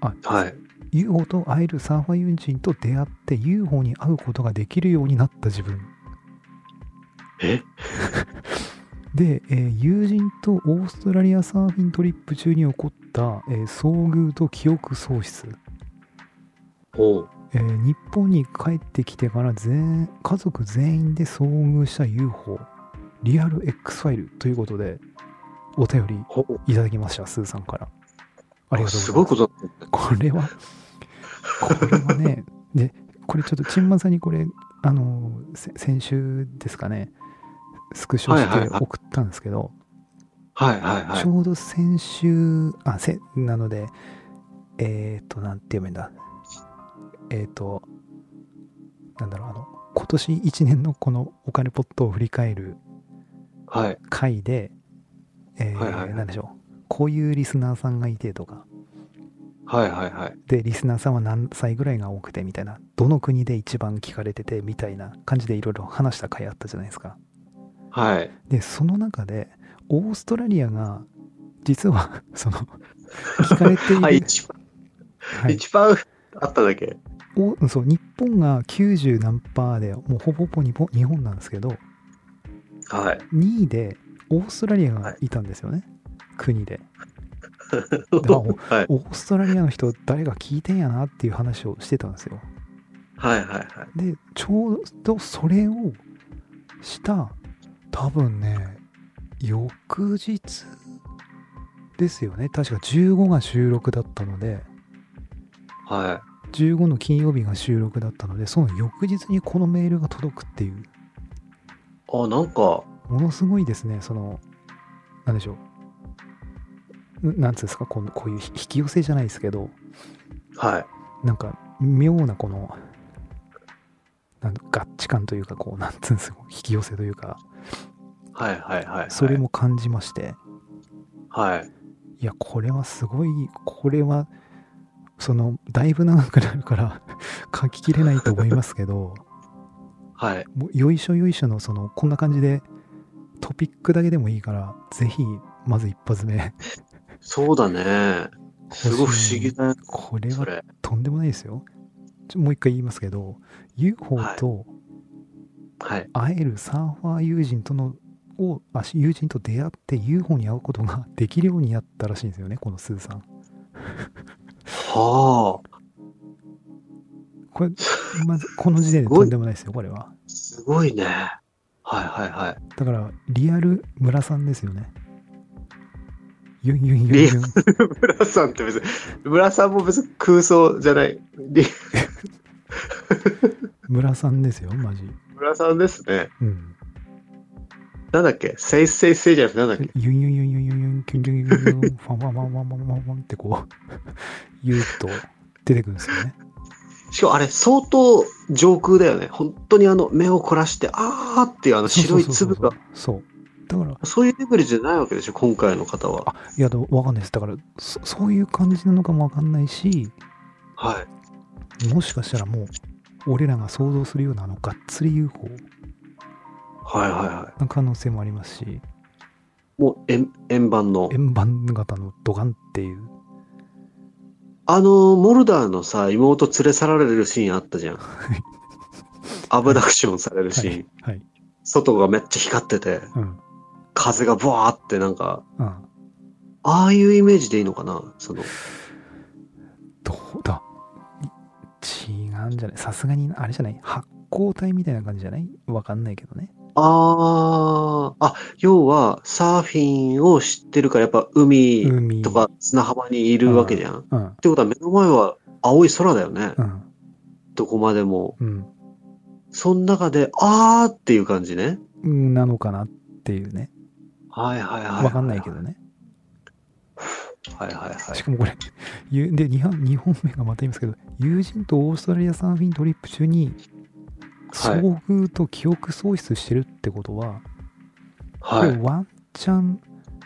あ、はい。UFO と会えるサーファー友人と出会って UFO に会うことができるようになった自分。え？で、えー友人とオーストラリアサーフィントリップ中に起こった、えー遭遇と記憶喪失、ほう。えー日本に帰ってきてから全家族全員で遭遇した UFO リアル X ファイルということでお便り。いただきましたスーさんから。ありがとうございます。すごいことこれはこれはねでこれちょっとチンマンさんにこれあのせ先週ですかねスクショして送ったんですけど、はいはいはいち。ょうど先週、あ、せ、なので、えっ、と、なんて読めんだ。えっ、と、なんだろう、あの、今年1年のこのお金ポットを振り返るはい。回で、えーはいはいはいなんでしょう、こういうリスナーさんがいてとか、はいはいはい。で、リスナーさんは何歳ぐらいが多くてみたいな、どの国で一番聞かれててみたいな感じでいろいろ話した回あったじゃないですか。はい。で、その中で、オーストラリアが、実は、その、聞かれている、はい、一番、はい一番あっただけ。おそう日本が90何パーでもうほぼほぼ日本日本なんですけどはい。2位でオーストラリアがいたんですよね、国で おはい。オーストラリアの人誰が聞いてんやなっていう話をしてたんですよはいはいはい。でちょうどそれをした多分ね翌日ですよね。確か15が収録だったので。は15の金曜日が収録だったのでその翌日にこのメールが届くっていう。い。あ、なんか、ものすごいですね。そのなんでしょう。んなんつうんですか？このこういう引き寄せじゃないですけど。はい。なんか妙なこのなん合致感というかこうなんつうんですか引き寄せというかはいはいはいはい。それも感じまして、はい。いやこれはすごいこれはそのだいぶ長くなるから 書ききれないと思いますけどはい。もうよいしょよいしょのそのこんな感じでトピックだけでもいいからぜひまず一発目そうだね。すごい不思議だね。これは。とんでもないですよもう一回言いますけど UFO とはい。会えるサーファー友人とのをあ友人と出会って UFO に会うことができるようになったらしいんですよねこのスーさんはあ。これまずこの時点でとんでもないですよこれはすごいね。はいはいはい。だからリアル村さんですよねユンユンユンリユン村さんって別に、村さんも別に空想じゃない。リ村さんですよマジ村さんですね。うんなんだっけ？せいせいせいじゃなくてなんだっけ？ユンユンユンユンユンユンキュンキュンキュンキュンファンファンファンファンファンファンファンってこう言うと出てくるんですよねしかもあれ相当上空だよね。本当にあの目を凝らして、あーっていうあの白い粒が。そうそうそうそうだからそういうレベルじゃないわけでしょ、今回の方は。あいやでもわかんないですだからそそういう感じなのかもわかんないしはい。もしかしたらもう俺らが想像するようなあのがっつり UFO はいはいはい。の可能性もありますしもう円円盤の。円盤型のドガンっていうあの、モルダーのさ、妹連れ去られるシーンあったじゃん。アブダクションされるシーン。はい外がめっちゃ光ってて、うん風がブワーってなんか、うん。ああいうイメージでいいのかな？その、どうだ？違うんじゃない？さすがにあれじゃない？発光体みたいな感じじゃない？わかんないけどね。ああ、あ、要はサーフィンを知ってるからやっぱ海海。とか砂浜にいるわけじゃん。っうん。てことは目の前は青い空だよね。うん。どこまでも。うん。その中で、あーっていう感じね。うんなのかなっていうねはいはいはい。わかんないけどねはいはいはいし。かもこれ、ゆで2本 ,2 本目がまた言いますけど、友人とオーストラリアサーフィントリップ中に、はい遭遇と記憶喪失してるってことは、こはい。れワンチャン、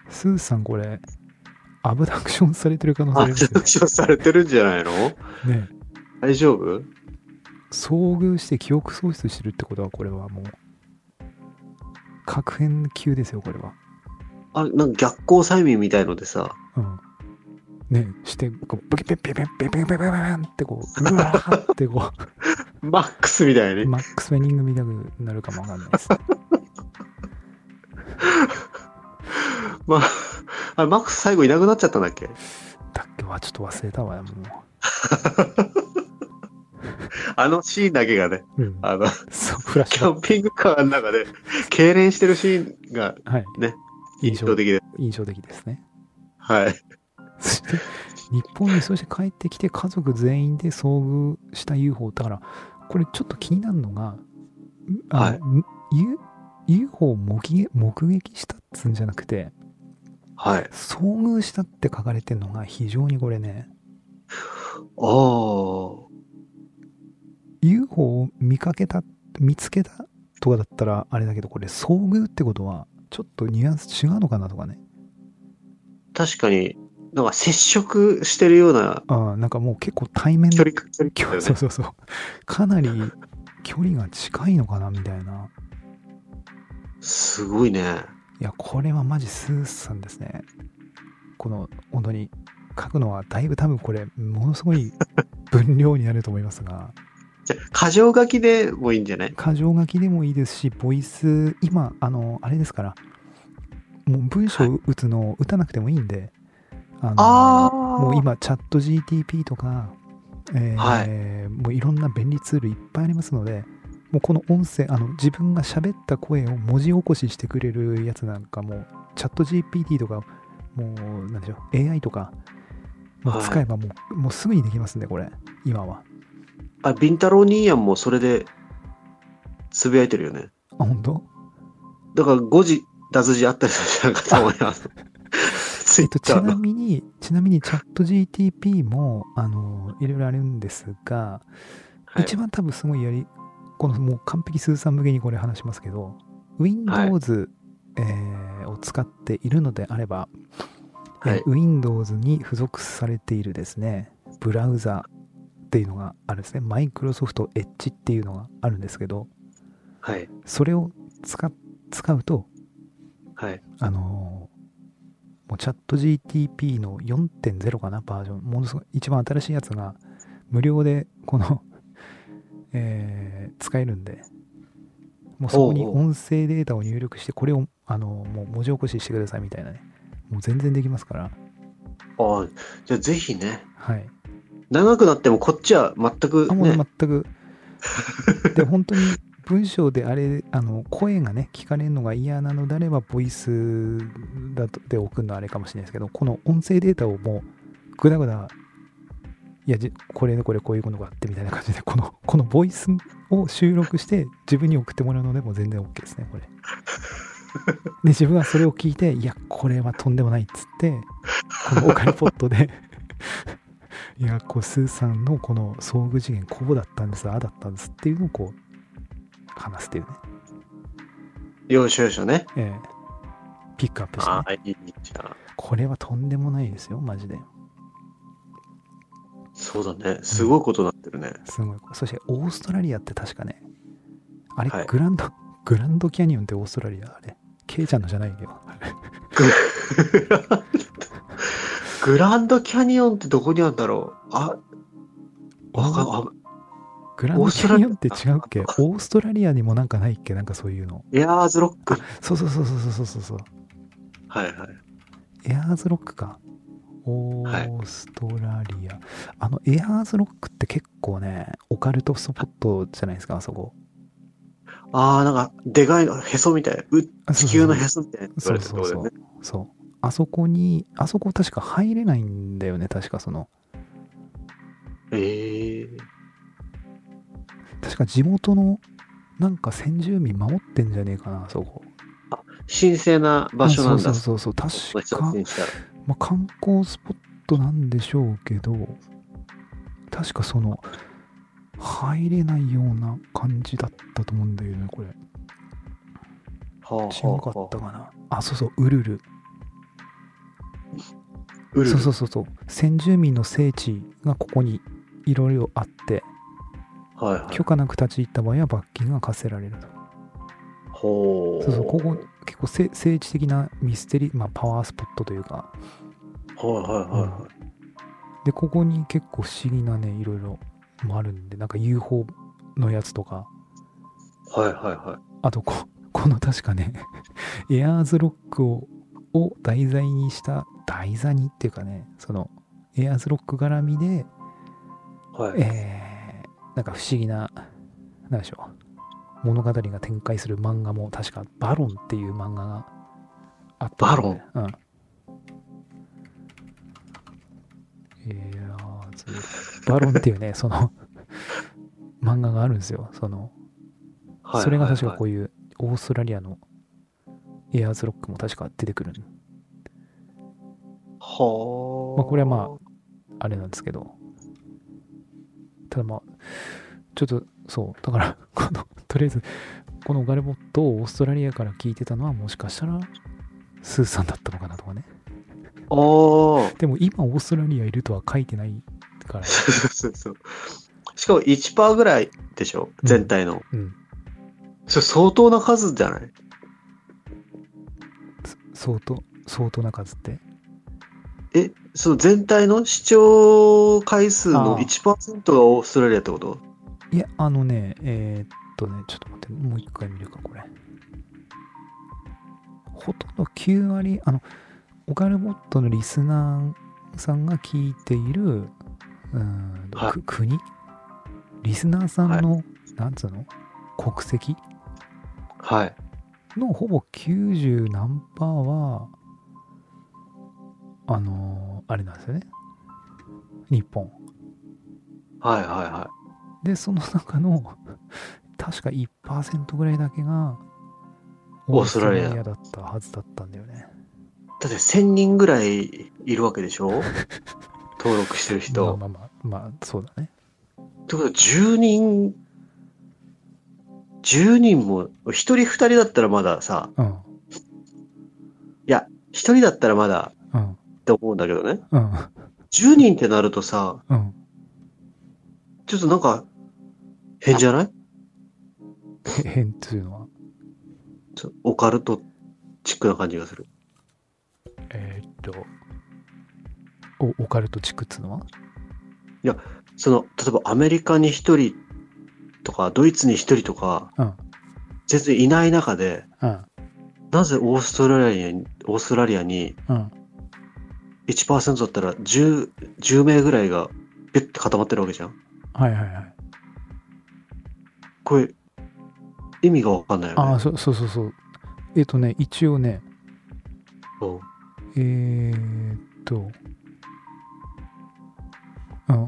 スーさんこれ、アブダクションされてる可能性あアりますよクションされてるんじゃないの？ね。ね大丈夫？遭遇して記憶喪失してるってことは、これはもう、確変級ですよ、これは。あれ、なんか逆光催眠みたいのでさ、うん。ね、して、こう、ブキペッペペッペペペペペペンってこう、うわーってこうマックスみたいにう、。マックスウェニング見たくなるかもわかんないですね。まあ、あれマックス最後いなくなっちゃったんだっけだっけはちょっと忘れたわよ、もあのシーンだけがね、う。ん。あの、そう、フラッシュキャンピングカーの中で、痙攣してるシーンがク。はい。ね、印象的で。印象的ですね。はい。そして、日本にそして帰ってきて家族全員で遭遇した UFO。だから、これちょっと気になるのが、あの、U- UFO を目撃目撃したっつうんじゃなくて、はい。遭遇したって書かれてるのが非常にこれね、ああ。UFO を見かけた、見つけたとかだったらあれだけど、これ遭遇ってことは、ちょっとニュアンス違うのかなとかね。確かに、なんか接触してるようなああ、なんかもう結構対面距離、距離ね。そうそうそう。かなり距離が近いのかなみたいな。すごいね。いや、これはマジスーさんですね。この、本当に書くのはだいぶ多分これ、ものすごい分量になると思いますが、箇条書きでもいいんじゃない？箇条書きでもいいですし、ボイス、今、あの、あれですから、もう文章を打つのを打たなくてもいいんで、あの。もう今、チャット GTP とか、えーはもういろんな便利ツールいっぱいありますので、もうこの音声、あの自分が喋った声を文字起こししてくれるやつなんかも、チャット GPT とか、もう、なんでしょう、AI とか、もう使えばもう,、もうすぐにできますんで、これ、今は。あ、ビンタローニーヤンもそれで、つぶやいてるよね。あ、本当？だから5時、脱字あったりするじゃんかと思います。ツ えっと、ち。なみに、ちなみにチャット GTP も、あの、いろいろあるんですが、はい一番多分すごいやり、このもう完璧スーさん向けにこれ話しますけど、Windows、えーを使っているのであれば、えーはい Windows に付属されているですね、ブラウザっていうのがあるんですね。Microsoft Edge っていうのがあるんですけど、はい。それを使使うと、はい。あのーもうチャット GTP の4.0かな、バージョン。ものすごい、一番新しいやつが、無料で、この、えー使えるんで、もうそこに音声データを入力してこれをあのもう文字起こししてくださいみたいなねもう全然できますからああ、じゃあぜひね、はい長くなってもこっちは全くあもうね、全く。で 本当に文章であれあの声がね聞かれるのが嫌なのであればボイスだとで送るのはあれかもしれないですけどこの音声データをもうぐだぐだいやじこれでこれこういうことがあってみたいな感じでこのこのボイスを収録して自分に送ってもらうのでも全然 OK ですねこれ。で自分はそれを聞いていやこれはとんでもないっつってこのオカルポットでいやこうスーさんのこの遭遇次元こうだったんですああだったんですっていうのをこう話すっていうね、要所要所ね。ええ。ピックアップして、ね。あ、あ、いいじゃん。これはとんでもないですよマジで。そうだね。すごいことになってるね。すごい。そしてオーストラリアって確かね。あれ、はい。グランドグランドキャニオンってオーストラリアあれ。ケイちゃんのじゃないよ。あ れグランドキャニオンってどこにあるんだろう？あ、わかんあグランドキャニオンって違うっけ？オーストラリアにもなんかないっけ？なんかそういうのエアーズロック。そうそうそうそうそうそうそうはいはい。エアーズロックか。オーストラリア。あの、エアーズロックって結構ね、オカルトスポットじゃないですか、あそこ。ああ、なんか、でかいの、へそみたいな。地球のへそみたいなそうそうろだよね。そう。あそこに、あそこ確か入れないんだよね、確かその。ええ確か地元の、なんか先住民守ってんじゃねえかな、あそこ。神聖な場所なんだ。あそうそうそうそう、確かまあ、観光スポットなんでしょうけど、確かその、入れないような感じだったと思うんだよね、これ。はあは違かったかな。あ、そうそう、ウルル。ウルルそうそうそうそう。先住民の聖地がここにいろいろあって、はいはい。許可なく立ち入った場合は罰金が課せられると。ほう。そうそう、ここ結構せ聖地的なミステリー、まあパワースポットというか、はいはいはいはい。で、ここに結構不思議なね、いろいろもあるんで、なんか UFO のやつとか、はいはいはい。あとこ、この確かね、エアーズロックをを題材にした、題材にっていうかね、その、エアーズロック絡みで、はい。えー、なんか不思議な、なんでしょう、物語が展開する漫画も、確か、バロンっていう漫画があったバロン？うん。エアーズバロンっていうね、その、漫画があるんですよ。その、はいそれが確かこう。ういうオーストラリアのエアーズロックも確か出てくるはあ。まあこれはまあれなんですけどただまあちょっとそうだから このとりあえずこのガルボットをオーストラリアから聞いてたのはもしかしたらスーさんだったのかなとかねああ。でも今オーストラリアいるとは書いてないからそう そうそう。しかも1%ぐらいでしょ？うん全体の。うんそれ相当な数じゃない？相当相当な数って。え、その全体の視聴回数のあー1%がオーストラリアってこと？いやあのねえーっとねちょっと待ってもう一回見るかこれ。ほとんど9割あのオカルボットのリスナーさんが聞いているうーんと、はい。く国？リスナーさんの、なんつうの？国籍？はい。のほぼ90何パーはあのーあれなんですよね。日本。はいはいはでその中の 確か1%ぐらいだけがオーストラリア。だったはずだったんだよね。い。だって1000人ぐらいいるわけでしょ？登録してる人。まあまあまあまあそうだね。ってことは10人、10人も、1人2人だったらまださ、うん。いや、1人だったらまだうん。って思うんだけどね。うん。10人ってなるとさ、うん。ちょっとなんか、変じゃない？へ変っていうのは？オカルトチックな感じがする。えーっとおオカルト地区っつうのは？その、例えばアメリカに1人とか、ドイツに1人とか、うん全然いない中で、うん。なぜオーストラリアに、オーストラリアにうん。1%だったら10、10名ぐらいがピュッて固まってるわけじゃん？はいはいはい。これ、意味がわかんないよね。ああ、そそうそうそう。えっ、とね、一応ね、うんえー、っと、あ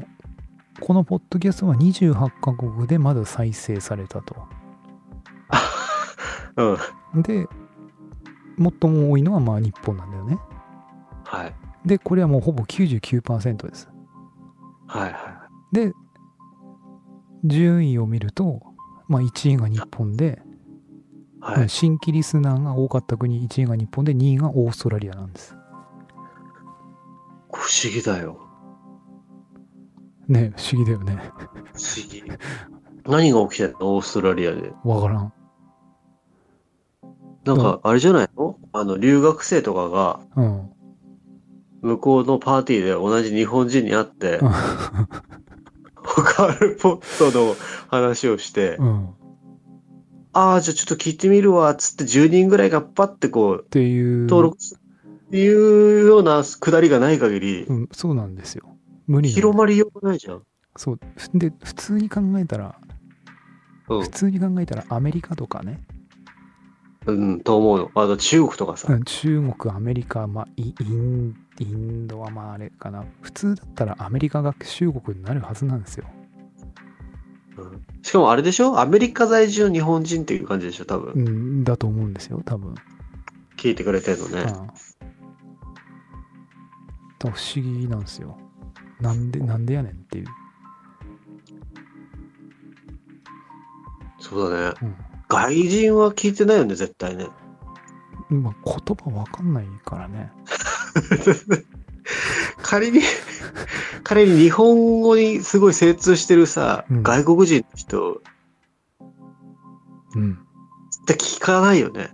このポッドキャストは28カ国でまだ再生されたと。うん。で、最も多いのはまあ日本なんだよね。はい。で、これはもうほぼ99%です。はいはで、順位を見ると、まあ1位が日本で、い。はい。新規リスナーが多かった国1位が日本で2位がオーストラリアなんです。不思議だよ。ね不思議だよね。不思議。何が起きてんの？オーストラリアで。わからん。なんか、あれじゃないの？あの、留学生とかが、うん。向こうのパーティーで同じ日本人に会ってうん、カールポットの話をして、うん。ああ、じゃあちょっと聞いてみるわ、つって10人ぐらいがパッてこう、っていう。登録するっていうようなくだりがない限り、うん、そうなんですよ。無理広まりようがないじゃん。そう。で、普通に考えたら、うん普。通に考えたらアメリカとかね、うん、と思うの。あと中国とかさ。うん中国、アメリカ、まあ、イインインドはまああれかな。普通だったらアメリカが中国になるはずなんですよ。うんしかもあれでしょ？アメリカ在住の日本人っていう感じでしょ多分。うん、だと思うんですよ、多分。聞いてくれてるのね。うん。だから不思議なんですよ。なんで、なんでやねんっていう。そうだね。うん。外人は聞いてないよね、絶対ね。まあ、言葉わかんないからね。仮に、仮に日本語にすごい精通してるさ、うん外国人の人うん。って聞かないよね。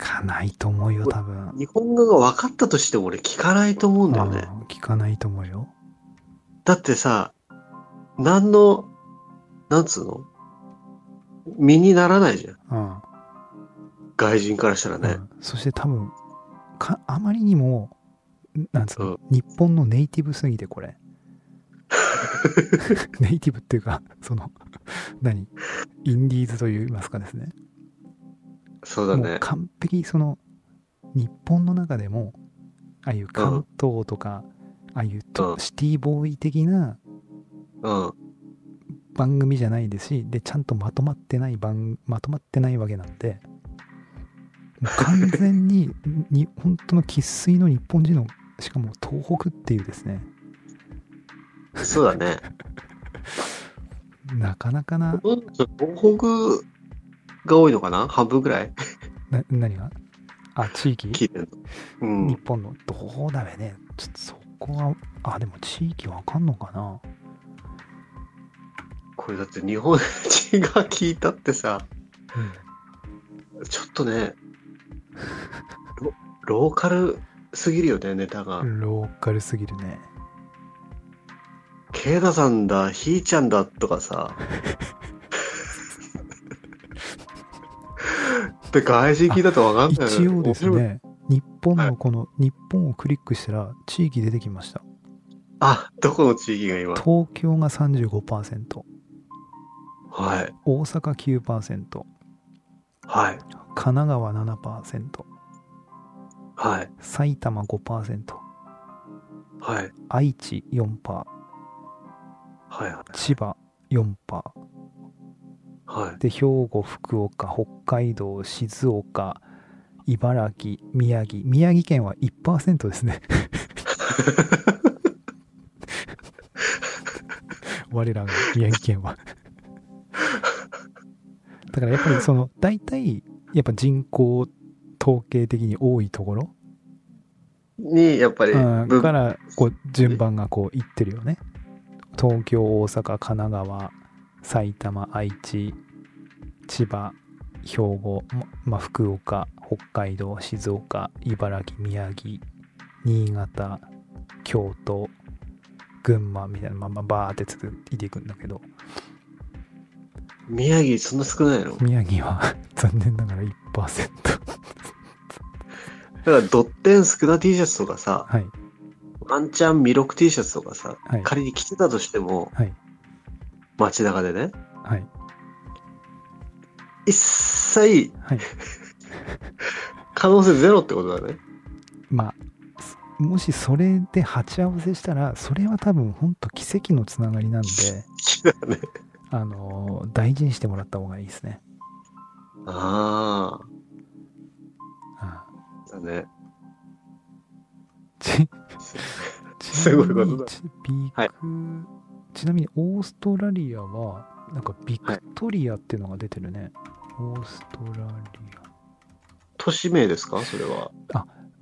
聞かないと思うよ、多分。日本語が分かったとしても俺聞かないと思うんだよね。聞かないと思うよ。だってさ、何の、なんつうの？身にならないじゃん。うん。外人からしたらね。うんそして多分かあまりにもなんつうの、日本のネイティブすぎてこれ ネイティブっていうかその何？インディーズといいますかですねそうだね。もう完璧その日本の中でもああいう関東とか、ああいうとうんシティボーイ的なうん。番組じゃないですしでちゃんとまとまってない番まとまってないわけなんで完全に に本当の生粋の日本人のしかも東北っていうですねそうだね。なかなかなうん東北が多いのかな？半分ぐらい？な何が？あ地域？聞いてるの。うん日。本のどうだべねちょっとそこはあでも地域わかんのかな？これだって日本人が聞いたってさ、ちょっとね、ロローカルすぎるよね、ネタがう。んローカルすぎるねケイダさんだ、ひーちゃんだとかさ。で、外人聞いたとわかんないよ一応ですね日本のこの日本をクリックしたら地域出てきましたあ、どこの地域が今？東京が35%はい。大阪9%はい。神奈川7%はい。埼玉5%はい。愛知4%はい。千葉4%はい。で兵庫福岡北海道静岡茨城宮城。宮城県は1%ですね。我らが宮城県は。だからやっぱりその大体やっぱ人口統計的に多いところに、やっぱり、うん、ぶからこう順番がこういってるよね。東京大阪神奈川埼玉愛知千葉兵庫、ままあ、福岡北海道静岡茨城宮城新潟京都群馬みたいなまあまあバーって続いていくんだけど宮城そんな少ないの？だ宮城は 残念ながら1%。からドッテンスクダ T シャツとかさ、はい。ワンチャンミロク T シャツとかさ、はい。仮に着てたとしても、はい。街中でね、はい。一切はい。可能性ゼロってことだね。まあ、すもしそれで鉢合わせしたら、それは多分本当奇跡のつながりなんで、だね。あのー大事にしてもらった方がいいですね。あああ、だね。ちすごいことだちビはいクちなみにオーストラリアは、なんかビクトリアっていうのが出てるね。オーストラリア。都市名ですか？それは。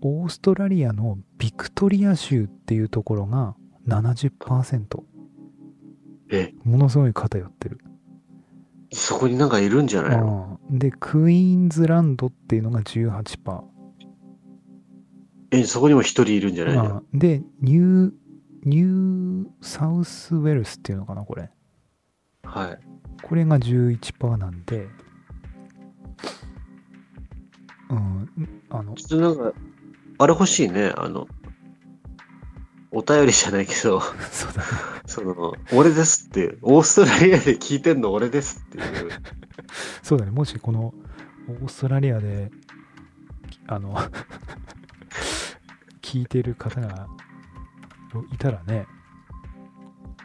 オーストラリアのビクトリア州っていうところが70%。え、ものすごい偏ってる。そこになんかいるんじゃないの？うんで、クイーンズランドっていうのが18%。え、そこにも一人いるんじゃないの？うんで、ニュー、ニューサウスウェルスっていうのかな、これ。はい。これが11%なんで、うん、あの、ちょっとなんか、あれ欲しいね。あの、お便りじゃないけど、そうだね。その、俺ですってオーストラリアで聞いてんの俺ですっていう。そうだね。もしこの、オーストラリアで、あの、聞いてる方がいたらね、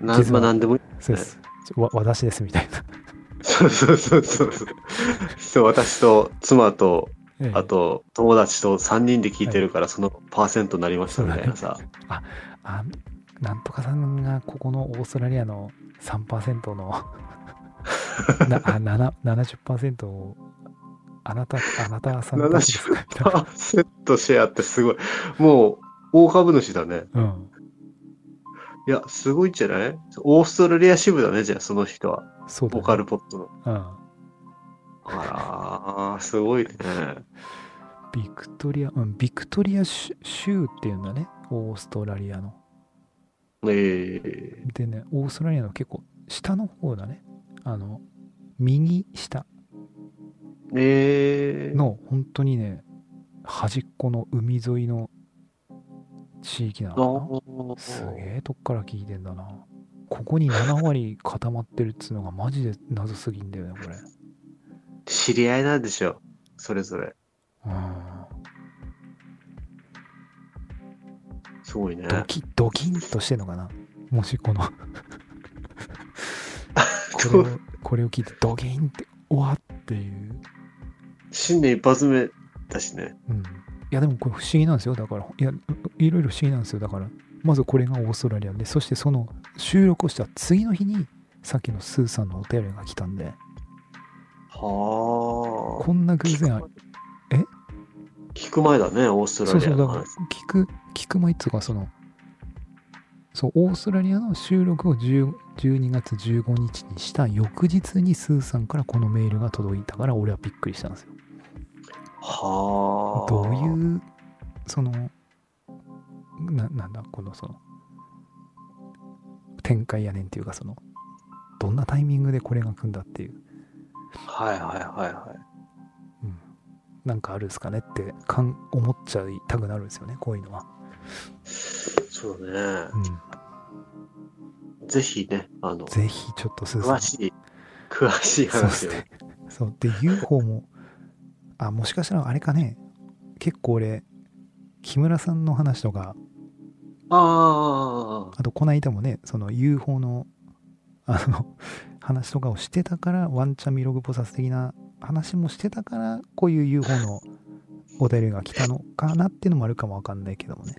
なまあ、なんでもいい。そうです。わ私ですみたいな。そうそうそうそう私と妻と、ええあと友達と3人で聞いてるから、そのパーセントになりましたみたいなさ。あ、なんとかさんがここのオーストラリアの3%の なあ7 70%をあなた、あなたさんたちですか？みたいな。パーセントシェアってすごい。もう、大株主だね。うん。いや、すごいんじゃない？オーストラリア支部だね、じゃあ、その人は。そうだ、ね。ボカルポットの。うん。あらー、すごいね。ビクトリア、うん、ビクトリア州州っていうんだね。オーストラリアの。ええでね、オーストラリアの結構下の方だね。あの、右下ええの本当にね、端っこの海沿いの地域なあのすげえとこから聞いてんだな。ここに7割固まってるっつうのがマジで謎すぎんだよね、これ。知り合いなんでしょ。それぞれ。うん。すごいね。ドキドキンとしてんのかな？もしこの これをこれを聞いてドキンって終わっていう、新年一発目だしね。うん、いやでもこれ不思議なんですよ。だからいやいろいろ不思議なんですよ。だからまずこれがオーストラリアでそしてその収録をした次の日にさっきのスーさんのお便りが来たんで。はあ。こんな偶然あ聞く前。だね、オーストラリそうそうだから。聞く聞く前っつうかそのそうオーストラリアの収録を10 12月15日にした翌日にスーさんからこのメールが届いたから俺はびっくりしたんですよはあ。どういうそのななんだこのその展開やねんっていうかそのどんなタイミングでこれが来んだっていう、はいはいはいはい。うん、なんかあるんですかねってかん思っちゃいたくなるんですよねこういうのは、そうだねう。ん、ぜひね、あの、ぜひちょっと詳しい、詳しいそうです話を。ね。そう。で、UFO も、あ、もしかしたらあれかね、結構俺、木村さんの話とか、ああ、あとこの間もね、その UFO の、あの、話とかをしてたから、ワンチャンミログポサス的な話もしてたから、こういう UFO のお便りが来たのかなっていうのもあるかもわかんないけどもね。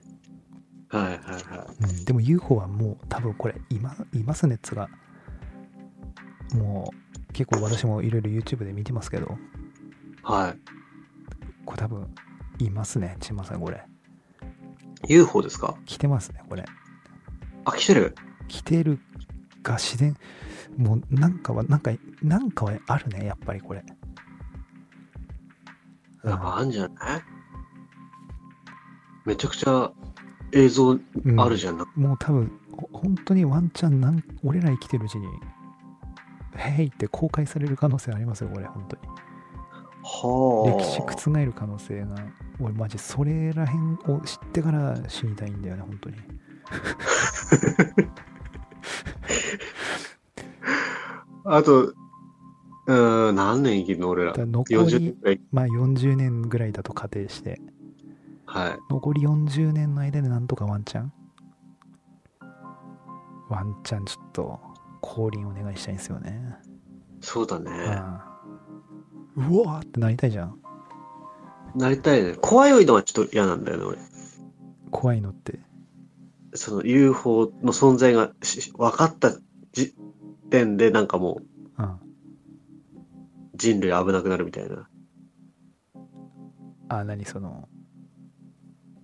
はいはいはうん、でも UFO はもう多分これ、いまいますねっつうが、もう結構私もいろいろ YouTube で見てますけど、い。はい。これ多分、いますね、ちまさん、これ。UFO ですか？来てますね、これ。あ、来てる来てるが自然、もうなんかは、なんか、なんかはあるね、やっぱりこれ。なんかあんじゃない？めちゃくちゃ映像あるじゃん。ゃん。もう多分、ほ本当にワンチャンなん、俺ら生きてるうちに、へいって公開される可能性ありますよ、これ、本当に。はあ。歴史覆る可能性が、俺マジそれらへんを知ってから死にたいんだよね、本当に。あと、うーん、何年生きるの俺ら？ら残40り。まあ40年ぐらいだと仮定して、はい。残り40年の間でなんとかワンチャン？ワンチャンちょっと降臨お願いしたいんですよね。そうだね。うん、うわーってなりたいじゃん。なりたいね。怖いのはちょっと嫌なんだよね、俺。怖いのって。その UFO の存在がし分かった時点でなんかもううん。人類危なくなるみたいな。あ、何その、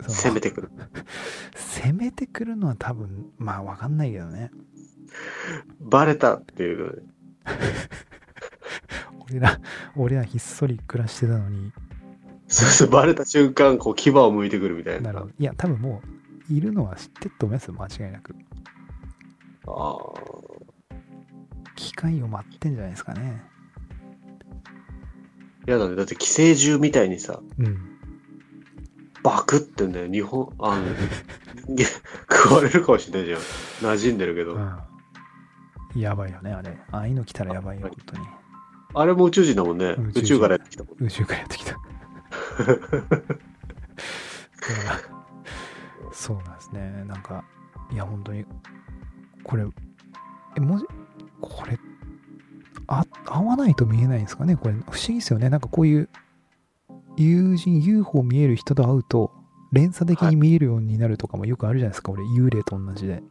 その攻めてくる。攻めてくるのは多分、まあわかんないけどね。バレたっていう。俺ら、俺らひっそり暮らしてたのに、そうそう、バレた瞬間、こう、牙を向いてくるみたいな。なる。いや、多分もう、いるのは知ってると思いますよ、間違いなく。あ機会を待ってんじゃないですかね。あ。やだね。だって寄生獣みたいにさ、うん。バクってんだよ。日本、あの、食われるかもしれないじゃん。馴染んでるけど。うん。やばいよね、あれ。ああいうの来たらやばいよ、本当に。あれも宇宙人だもんね。宇宙からやってきたもん。宇宙からやってきた。そうなんですね。なんか、いや、本当に、これ、え、もし、これ、あ、合わないと見えないんですかね？これ、不思議ですよね。なんかこういう、友人、UFO 見える人と会うと、連鎖的に見えるようになるとかもよくあるじゃないですか。俺、幽霊と同じで。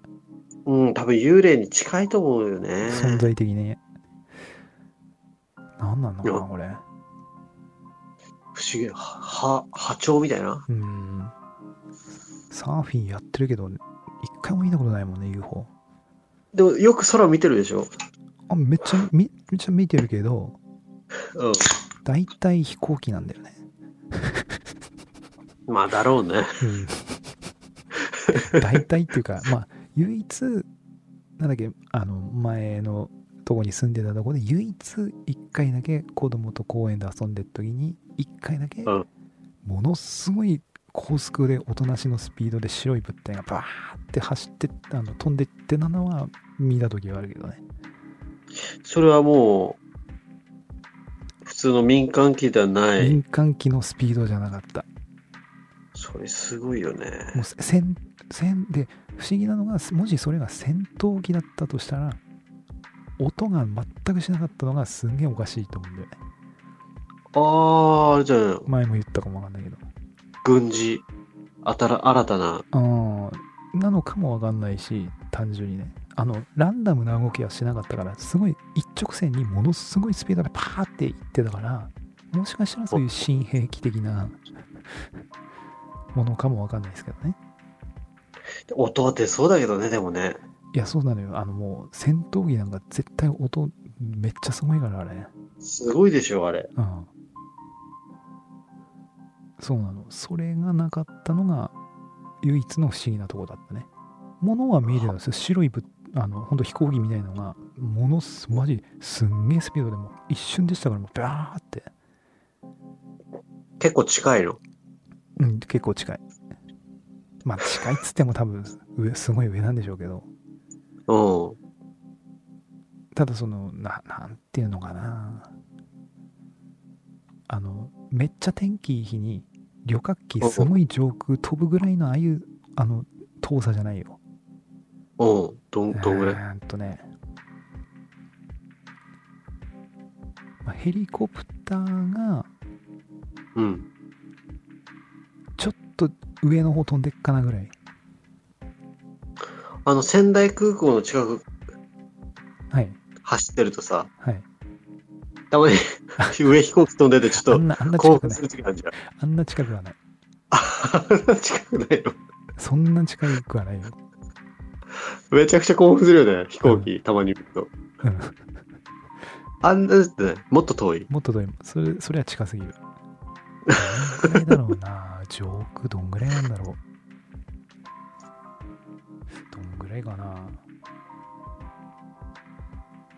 うん、多分幽霊に近いと思うよね。存在的に。何なのかな、これ。不思議。は、は波長みたいな？うん。サーフィンやってるけど、一回も見たことないもんね、UFO。でも、よく空見てるでしょ？あ、めっちゃ、みめっちゃ見てるけど、う大体飛行機なんだよね。ん。まあ、だろうね。うん。大体っていうか、まあ、唯一、なんだっけ、あの、前のとこに住んでたとこで、唯一一回だけ子供と公園で遊んでる時に、一回だけうん、ものすごい高速でおとなしのスピードで白い物体がバーって走ってあの飛んでってなのは見た時はあるけどね。それはもう、普通の民間機ではない。民間機のスピードじゃなかった。それすごいよね。もう戦戦で不思議なのがもしそれが戦闘機だったとしたら音が全くしなかったのがすんげえおかしいと思うんだよねああ、あれじゃない前も言ったかもわかんないけど軍事、あたら、新たな。あーなのかもわかんないし単純にねあのランダムな動きはしなかったからすごい一直線にものすごいスピードでパーっていってたからもしかしたらそういう新兵器的なものかもわかんないですけどね音は出そうだけどね、でもね。いやそうなのよあのもう戦闘機なんか絶対音めっちゃすごいからあれすごいでしょ、あれ。うん。そうなの。それがなかったのが唯一の不思議なとこだったね。物は見えてたんですよ。白いぶあの、本当飛行機みたいなのが、ものす、マジ、すんげえスピードでもう一瞬でしたから、もうバーって。結構近いの？うん、結構近い。まあ、近いっつっても多分、上、すごい上なんでしょうけど、うん。ただその、な、なんていうのかな。あの、めっちゃ天気いい日に、旅客機すごい上空飛ぶぐらいのああいう、あの、遠さじゃないよ。うん。どん、どんぐらい？えーっとね、まあ、ヘリコプターがうん。ちょっと上の方飛んでっかなぐらい。あの、仙台空港の近くはい。走ってるとさ、はい。たまに上飛行機飛んでてちょっと興奮。する時あるじゃん。あんな近くはない。あんな近くないの？そんな近くはないよ。めちゃくちゃ興奮するよね、飛行機、たまに見ると。うん。あんなってね、もっと遠い？もっと遠い。それ、それは近すぎる。どんぐらいだろうな？上空どんぐらいなんだろう？どんぐらいかな。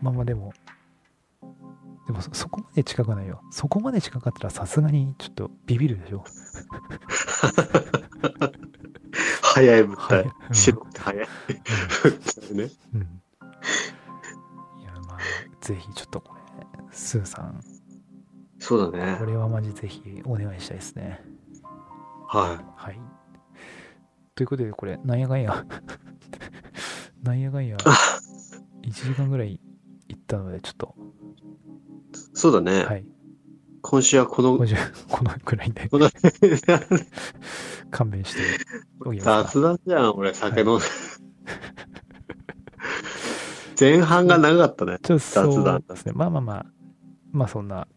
まあまあでも、もそそこまで近くないよ。そこまで近かったらさすがにちょっとビビるでしょ。早い物体はいうん。白くて早い物体ね。うん。いや、まあ、ぜひちょっとこれ、スーさん、そうだねこ。れはマジぜひお願いしたいですね。ははい。ということで、これ、なんやかんや、なんやかんや、1時間ぐらい行ったので、ちょっと、い。そうだね。はい。今週はこの今、週、このくらいでこの 勘弁しておきますか。雑談じゃん、俺、酒飲んで。前半が長かったね。ちょっと雑談ですね。まあまあまあ、まあそんな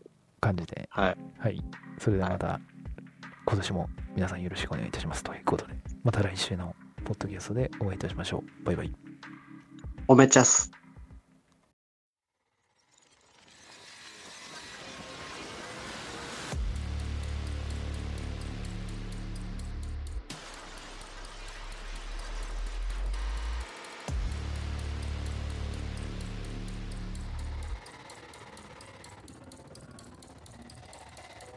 感じで、はい。はい。それではまた、今年も皆さんよろしくお願いいたしますということで、また来週のポッドキャストでお会いいたしましょう。バイバイ。おめちゃす。